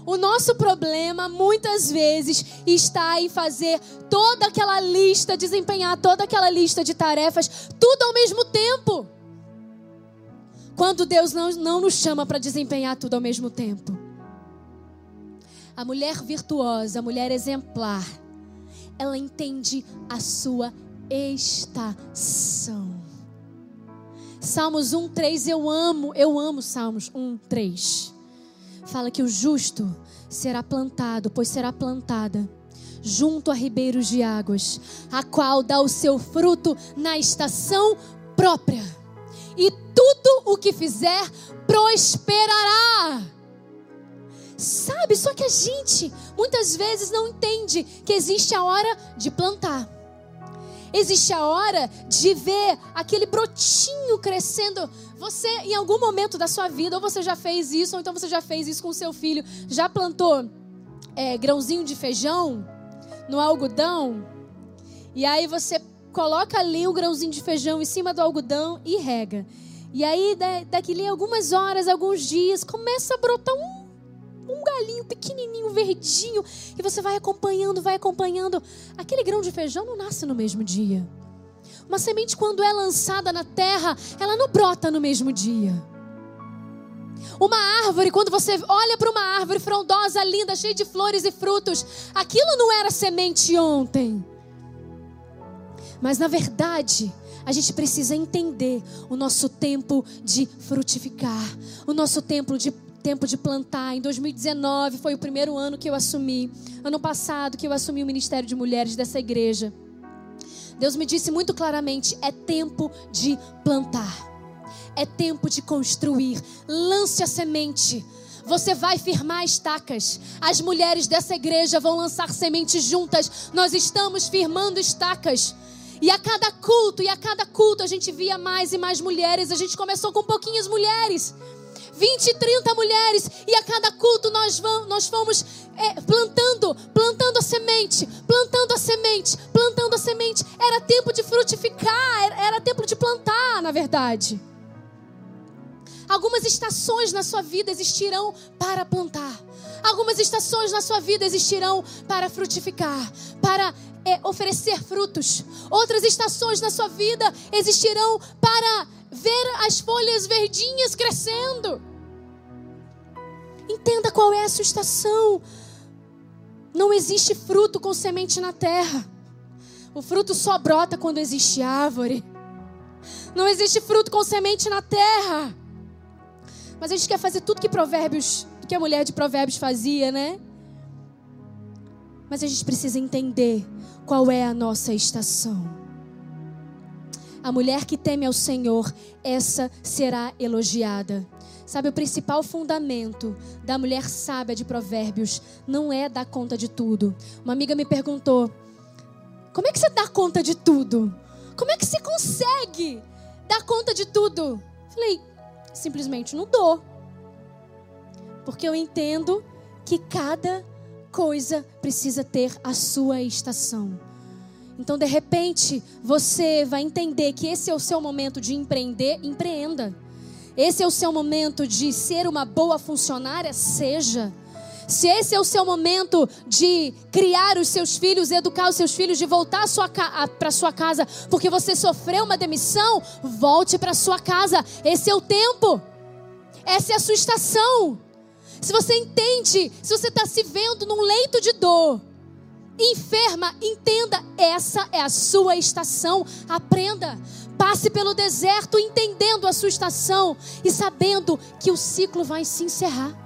O nosso problema muitas vezes está em fazer toda aquela lista, desempenhar toda aquela lista de tarefas, tudo ao mesmo tempo. Quando Deus não, não nos chama para desempenhar tudo ao mesmo tempo. A mulher virtuosa, a mulher exemplar, ela entende a sua estação. Salmos 1, 3, eu amo, eu amo Salmos 1, 3 fala que o justo será plantado, pois será plantada junto a ribeiros de águas, a qual dá o seu fruto na estação própria. E tudo o que fizer prosperará. Sabe, só que a gente muitas vezes não entende que existe a hora de plantar Existe a hora de ver aquele brotinho crescendo. Você, em algum momento da sua vida, ou você já fez isso, ou então você já fez isso com seu filho, já plantou é, grãozinho de feijão no algodão, e aí você coloca ali o grãozinho de feijão em cima do algodão e rega. E aí, daqui a algumas horas, alguns dias, começa a brotar um um galinho pequenininho, verdinho, e você vai acompanhando, vai acompanhando. Aquele grão de feijão não nasce no mesmo dia. Uma semente, quando é lançada na terra, ela não brota no mesmo dia. Uma árvore, quando você olha para uma árvore frondosa, linda, cheia de flores e frutos, aquilo não era semente ontem. Mas na verdade, a gente precisa entender o nosso tempo de frutificar, o nosso tempo de tempo de plantar. Em 2019 foi o primeiro ano que eu assumi. Ano passado que eu assumi o ministério de mulheres dessa igreja. Deus me disse muito claramente: é tempo de plantar. É tempo de construir. Lance a semente. Você vai firmar estacas. As mulheres dessa igreja vão lançar sementes juntas. Nós estamos firmando estacas. E a cada culto, e a cada culto, a gente via mais e mais mulheres. A gente começou com pouquinhas mulheres. 20, 30 mulheres, e a cada culto nós, vamos, nós fomos é, plantando, plantando a semente, plantando a semente, plantando a semente. Era tempo de frutificar, era, era tempo de plantar, na verdade. Algumas estações na sua vida existirão para plantar. Algumas estações na sua vida existirão para frutificar, para é, oferecer frutos. Outras estações na sua vida existirão para ver as folhas verdinhas crescendo. Entenda qual é a sua estação. Não existe fruto com semente na terra. O fruto só brota quando existe árvore. Não existe fruto com semente na terra. Mas a gente quer fazer tudo que Provérbios, que a mulher de Provérbios fazia, né? Mas a gente precisa entender qual é a nossa estação. A mulher que teme ao Senhor, essa será elogiada. Sabe, o principal fundamento da mulher sábia de Provérbios não é dar conta de tudo. Uma amiga me perguntou: como é que você dá conta de tudo? Como é que você consegue dar conta de tudo? Falei, simplesmente não dou. Porque eu entendo que cada coisa precisa ter a sua estação. Então, de repente, você vai entender que esse é o seu momento de empreender, empreenda. Esse é o seu momento de ser uma boa funcionária, seja. Se esse é o seu momento de criar os seus filhos, educar os seus filhos, de voltar para sua casa porque você sofreu uma demissão, volte para sua casa. Esse é o tempo. Essa é a sua estação. Se você entende, se você está se vendo num leito de dor, enferma, entenda, essa é a sua estação. Aprenda. Passe pelo deserto entendendo a sua estação e sabendo que o ciclo vai se encerrar.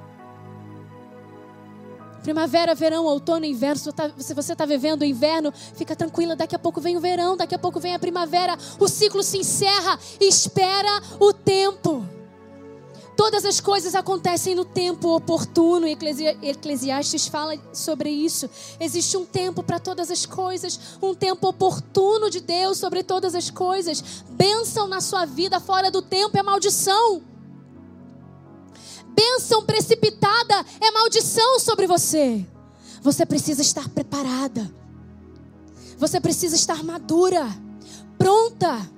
Primavera, verão, outono, inverno. Se você está vivendo o inverno, fica tranquila. Daqui a pouco vem o verão, daqui a pouco vem a primavera. O ciclo se encerra. Espera o tempo. Todas as coisas acontecem no tempo oportuno. Eclesiastes fala sobre isso. Existe um tempo para todas as coisas, um tempo oportuno de Deus sobre todas as coisas. Bênção na sua vida fora do tempo é maldição bênção precipitada é maldição sobre você. Você precisa estar preparada. Você precisa estar madura, pronta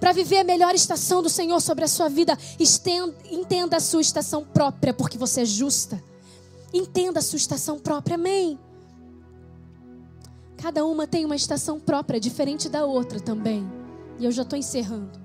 para viver a melhor estação do Senhor sobre a sua vida. entenda a sua estação própria, porque você é justa. Entenda a sua estação própria, amém. Cada uma tem uma estação própria, diferente da outra também. E eu já estou encerrando.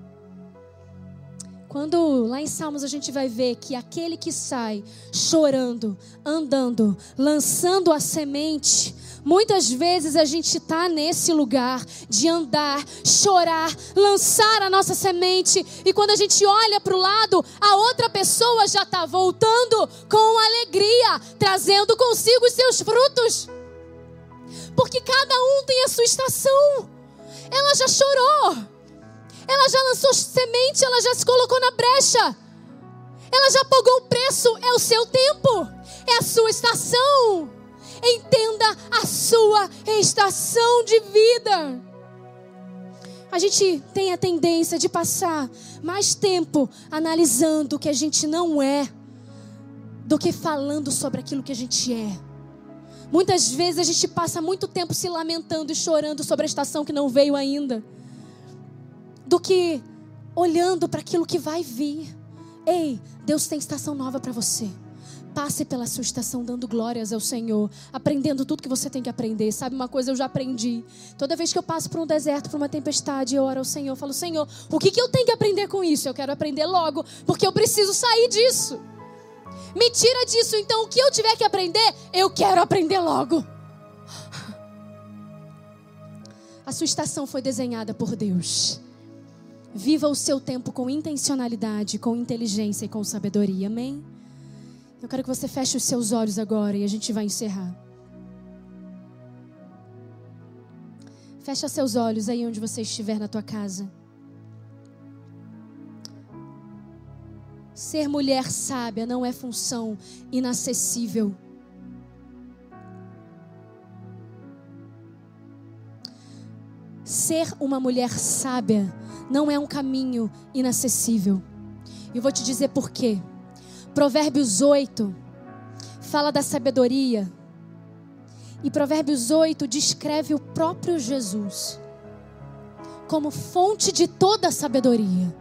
Quando lá em Salmos a gente vai ver que aquele que sai chorando, andando, lançando a semente, muitas vezes a gente está nesse lugar de andar, chorar, lançar a nossa semente, e quando a gente olha para o lado, a outra pessoa já está voltando com alegria, trazendo consigo os seus frutos, porque cada um tem a sua estação. Ela já chorou. Ela já lançou semente, ela já se colocou na brecha. Ela já pagou o preço, é o seu tempo, é a sua estação. Entenda a sua estação de vida. A gente tem a tendência de passar mais tempo analisando o que a gente não é do que falando sobre aquilo que a gente é. Muitas vezes a gente passa muito tempo se lamentando e chorando sobre a estação que não veio ainda do que olhando para aquilo que vai vir. Ei, Deus tem estação nova para você. Passe pela sua estação dando glórias ao Senhor, aprendendo tudo que você tem que aprender. Sabe uma coisa eu já aprendi? Toda vez que eu passo por um deserto, por uma tempestade, eu oro ao Senhor, eu falo: Senhor, o que, que eu tenho que aprender com isso? Eu quero aprender logo, porque eu preciso sair disso. Me tira disso, então o que eu tiver que aprender, eu quero aprender logo. A sua estação foi desenhada por Deus. Viva o seu tempo com intencionalidade, com inteligência e com sabedoria. Amém? Eu quero que você feche os seus olhos agora e a gente vai encerrar. Fecha seus olhos aí onde você estiver na tua casa. Ser mulher sábia não é função inacessível. Ser uma mulher sábia não é um caminho inacessível. E eu vou te dizer por quê. Provérbios 8 fala da sabedoria. E Provérbios 8 descreve o próprio Jesus como fonte de toda a sabedoria.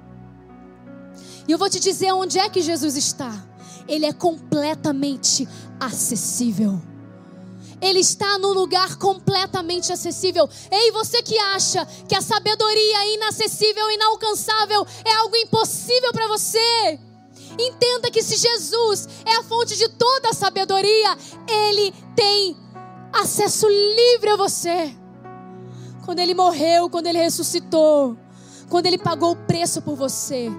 E eu vou te dizer onde é que Jesus está. Ele é completamente acessível. Ele está num lugar completamente acessível. Ei, você que acha que a sabedoria é inacessível, inalcançável, é algo impossível para você. Entenda que se Jesus é a fonte de toda a sabedoria, Ele tem acesso livre a você. Quando Ele morreu, quando Ele ressuscitou, quando Ele pagou o preço por você,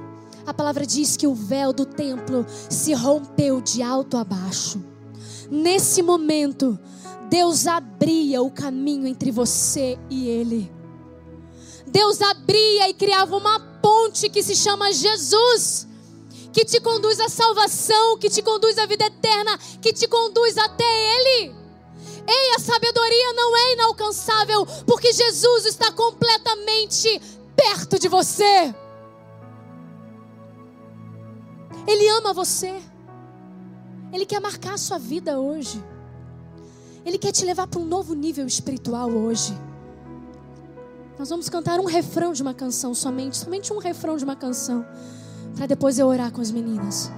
a palavra diz que o véu do templo se rompeu de alto a baixo. Nesse momento, Deus abria o caminho entre você e Ele. Deus abria e criava uma ponte que se chama Jesus, que te conduz à salvação, que te conduz à vida eterna, que te conduz até Ele. Ei, a sabedoria não é inalcançável, porque Jesus está completamente perto de você. Ele ama você. Ele quer marcar a sua vida hoje. Ele quer te levar para um novo nível espiritual hoje. Nós vamos cantar um refrão de uma canção somente, somente um refrão de uma canção, para depois eu orar com as meninas.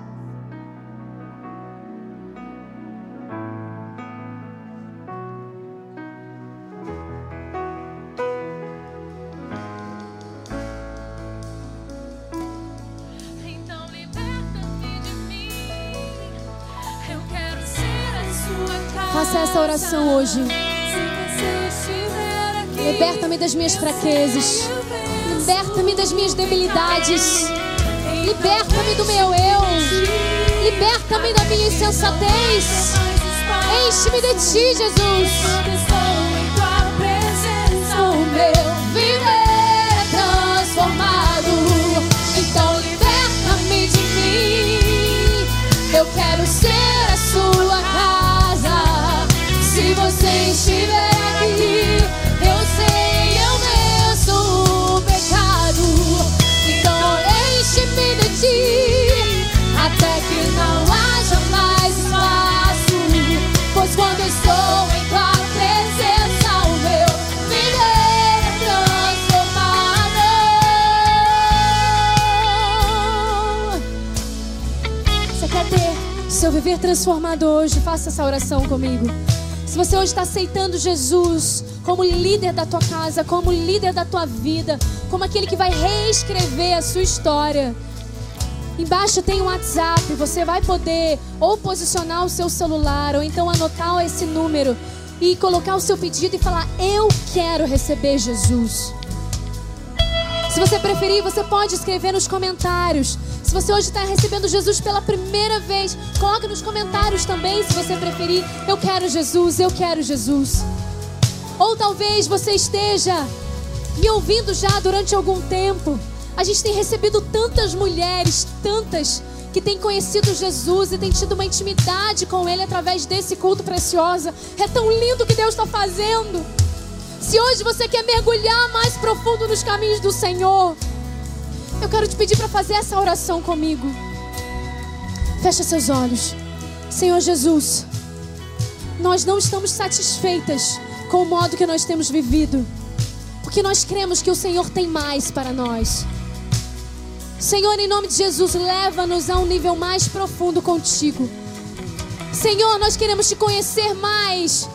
Essa oração hoje. Liberta-me das minhas fraquezas. Liberta-me das minhas debilidades. Liberta-me do meu eu. Liberta-me da minha insensatez. Enche-me de ti, Jesus. Viver transformado hoje? Faça essa oração comigo. Se você hoje está aceitando Jesus como líder da tua casa, como líder da tua vida, como aquele que vai reescrever a sua história. Embaixo tem um WhatsApp, você vai poder ou posicionar o seu celular ou então anotar esse número e colocar o seu pedido e falar: Eu quero receber Jesus. Se você preferir, você pode escrever nos comentários. Se você hoje está recebendo Jesus pela primeira vez, coloque nos comentários também, se você preferir. Eu quero Jesus, eu quero Jesus. Ou talvez você esteja me ouvindo já durante algum tempo. A gente tem recebido tantas mulheres, tantas, que têm conhecido Jesus e têm tido uma intimidade com Ele através desse culto preciosa. É tão lindo o que Deus está fazendo. Se hoje você quer mergulhar mais profundo nos caminhos do Senhor, eu quero te pedir para fazer essa oração comigo. Fecha seus olhos. Senhor Jesus, nós não estamos satisfeitas com o modo que nós temos vivido, porque nós cremos que o Senhor tem mais para nós. Senhor, em nome de Jesus, leva-nos a um nível mais profundo contigo. Senhor, nós queremos te conhecer mais.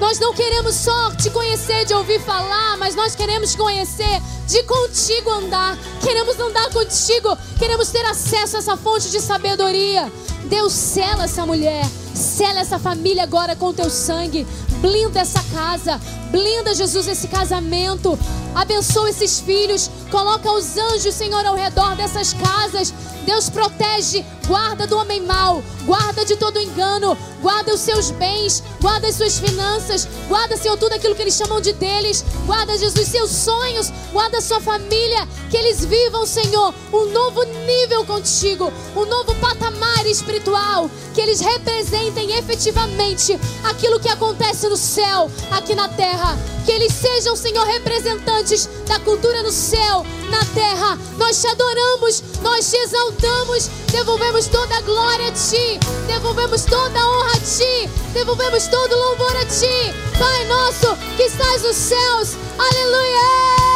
Nós não queremos só te conhecer de ouvir falar, mas nós queremos conhecer de contigo andar. Queremos andar contigo, queremos ter acesso a essa fonte de sabedoria. Deus, sela essa mulher, sela essa família agora com teu sangue. Blinda essa casa, blinda, Jesus, esse casamento. Abençoa esses filhos, coloca os anjos, Senhor, ao redor dessas casas. Deus protege, guarda do homem mau, guarda de todo engano, guarda os seus bens, guarda as suas finanças, guarda, Senhor, tudo aquilo que eles chamam de deles, guarda, Jesus, seus sonhos, guarda a sua família, que eles vivam, Senhor, um novo nível contigo, um novo patamar espiritual, que eles representem efetivamente aquilo que acontece no céu, aqui na terra, que eles sejam, Senhor, representantes da cultura no céu, na terra. Nós te adoramos, nós te exaltamos, devolvemos toda a glória a ti, devolvemos toda a honra a ti, devolvemos todo o louvor a ti, Pai nosso que estás nos céus! Aleluia!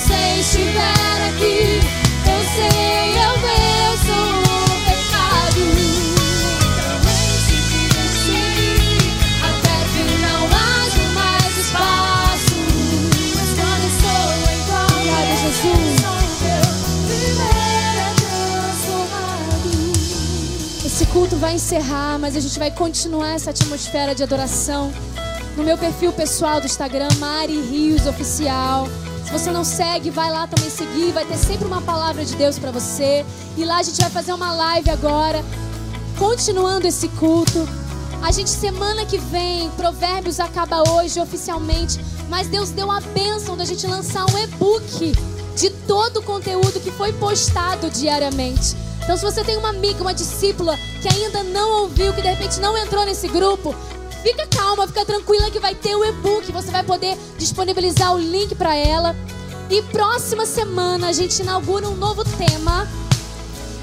Você estiver aqui, eu sei, eu venço o pecado. Até que não haja mais espaço. Mas quando estou em tua Obrigada, Jesus. Esse culto vai encerrar, mas a gente vai continuar essa atmosfera de adoração no meu perfil pessoal do Instagram, Mari Rios Oficial. Se você não segue, vai lá também seguir, vai ter sempre uma palavra de Deus para você. E lá a gente vai fazer uma live agora, continuando esse culto. A gente semana que vem, Provérbios acaba hoje oficialmente, mas Deus deu a bênção da gente lançar um e-book de todo o conteúdo que foi postado diariamente. Então, se você tem uma amiga, uma discípula que ainda não ouviu, que de repente não entrou nesse grupo, fica calma, fica tranquila que vai ter o e-book. Você vai poder disponibilizar o link para ela. E próxima semana a gente inaugura um novo tema,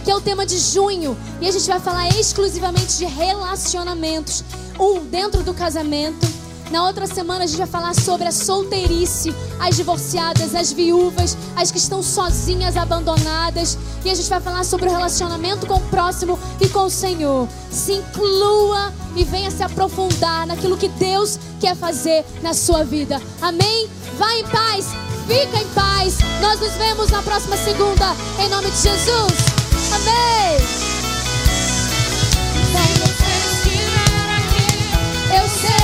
que é o tema de junho. E a gente vai falar exclusivamente de relacionamentos. Um dentro do casamento na outra semana a gente vai falar sobre a solteirice, as divorciadas, as viúvas, as que estão sozinhas, abandonadas. E a gente vai falar sobre o relacionamento com o próximo e com o Senhor. Se inclua e venha se aprofundar naquilo que Deus quer fazer na sua vida. Amém? Vá em paz, fica em paz. Nós nos vemos na próxima segunda, em nome de Jesus. Amém. Eu sei.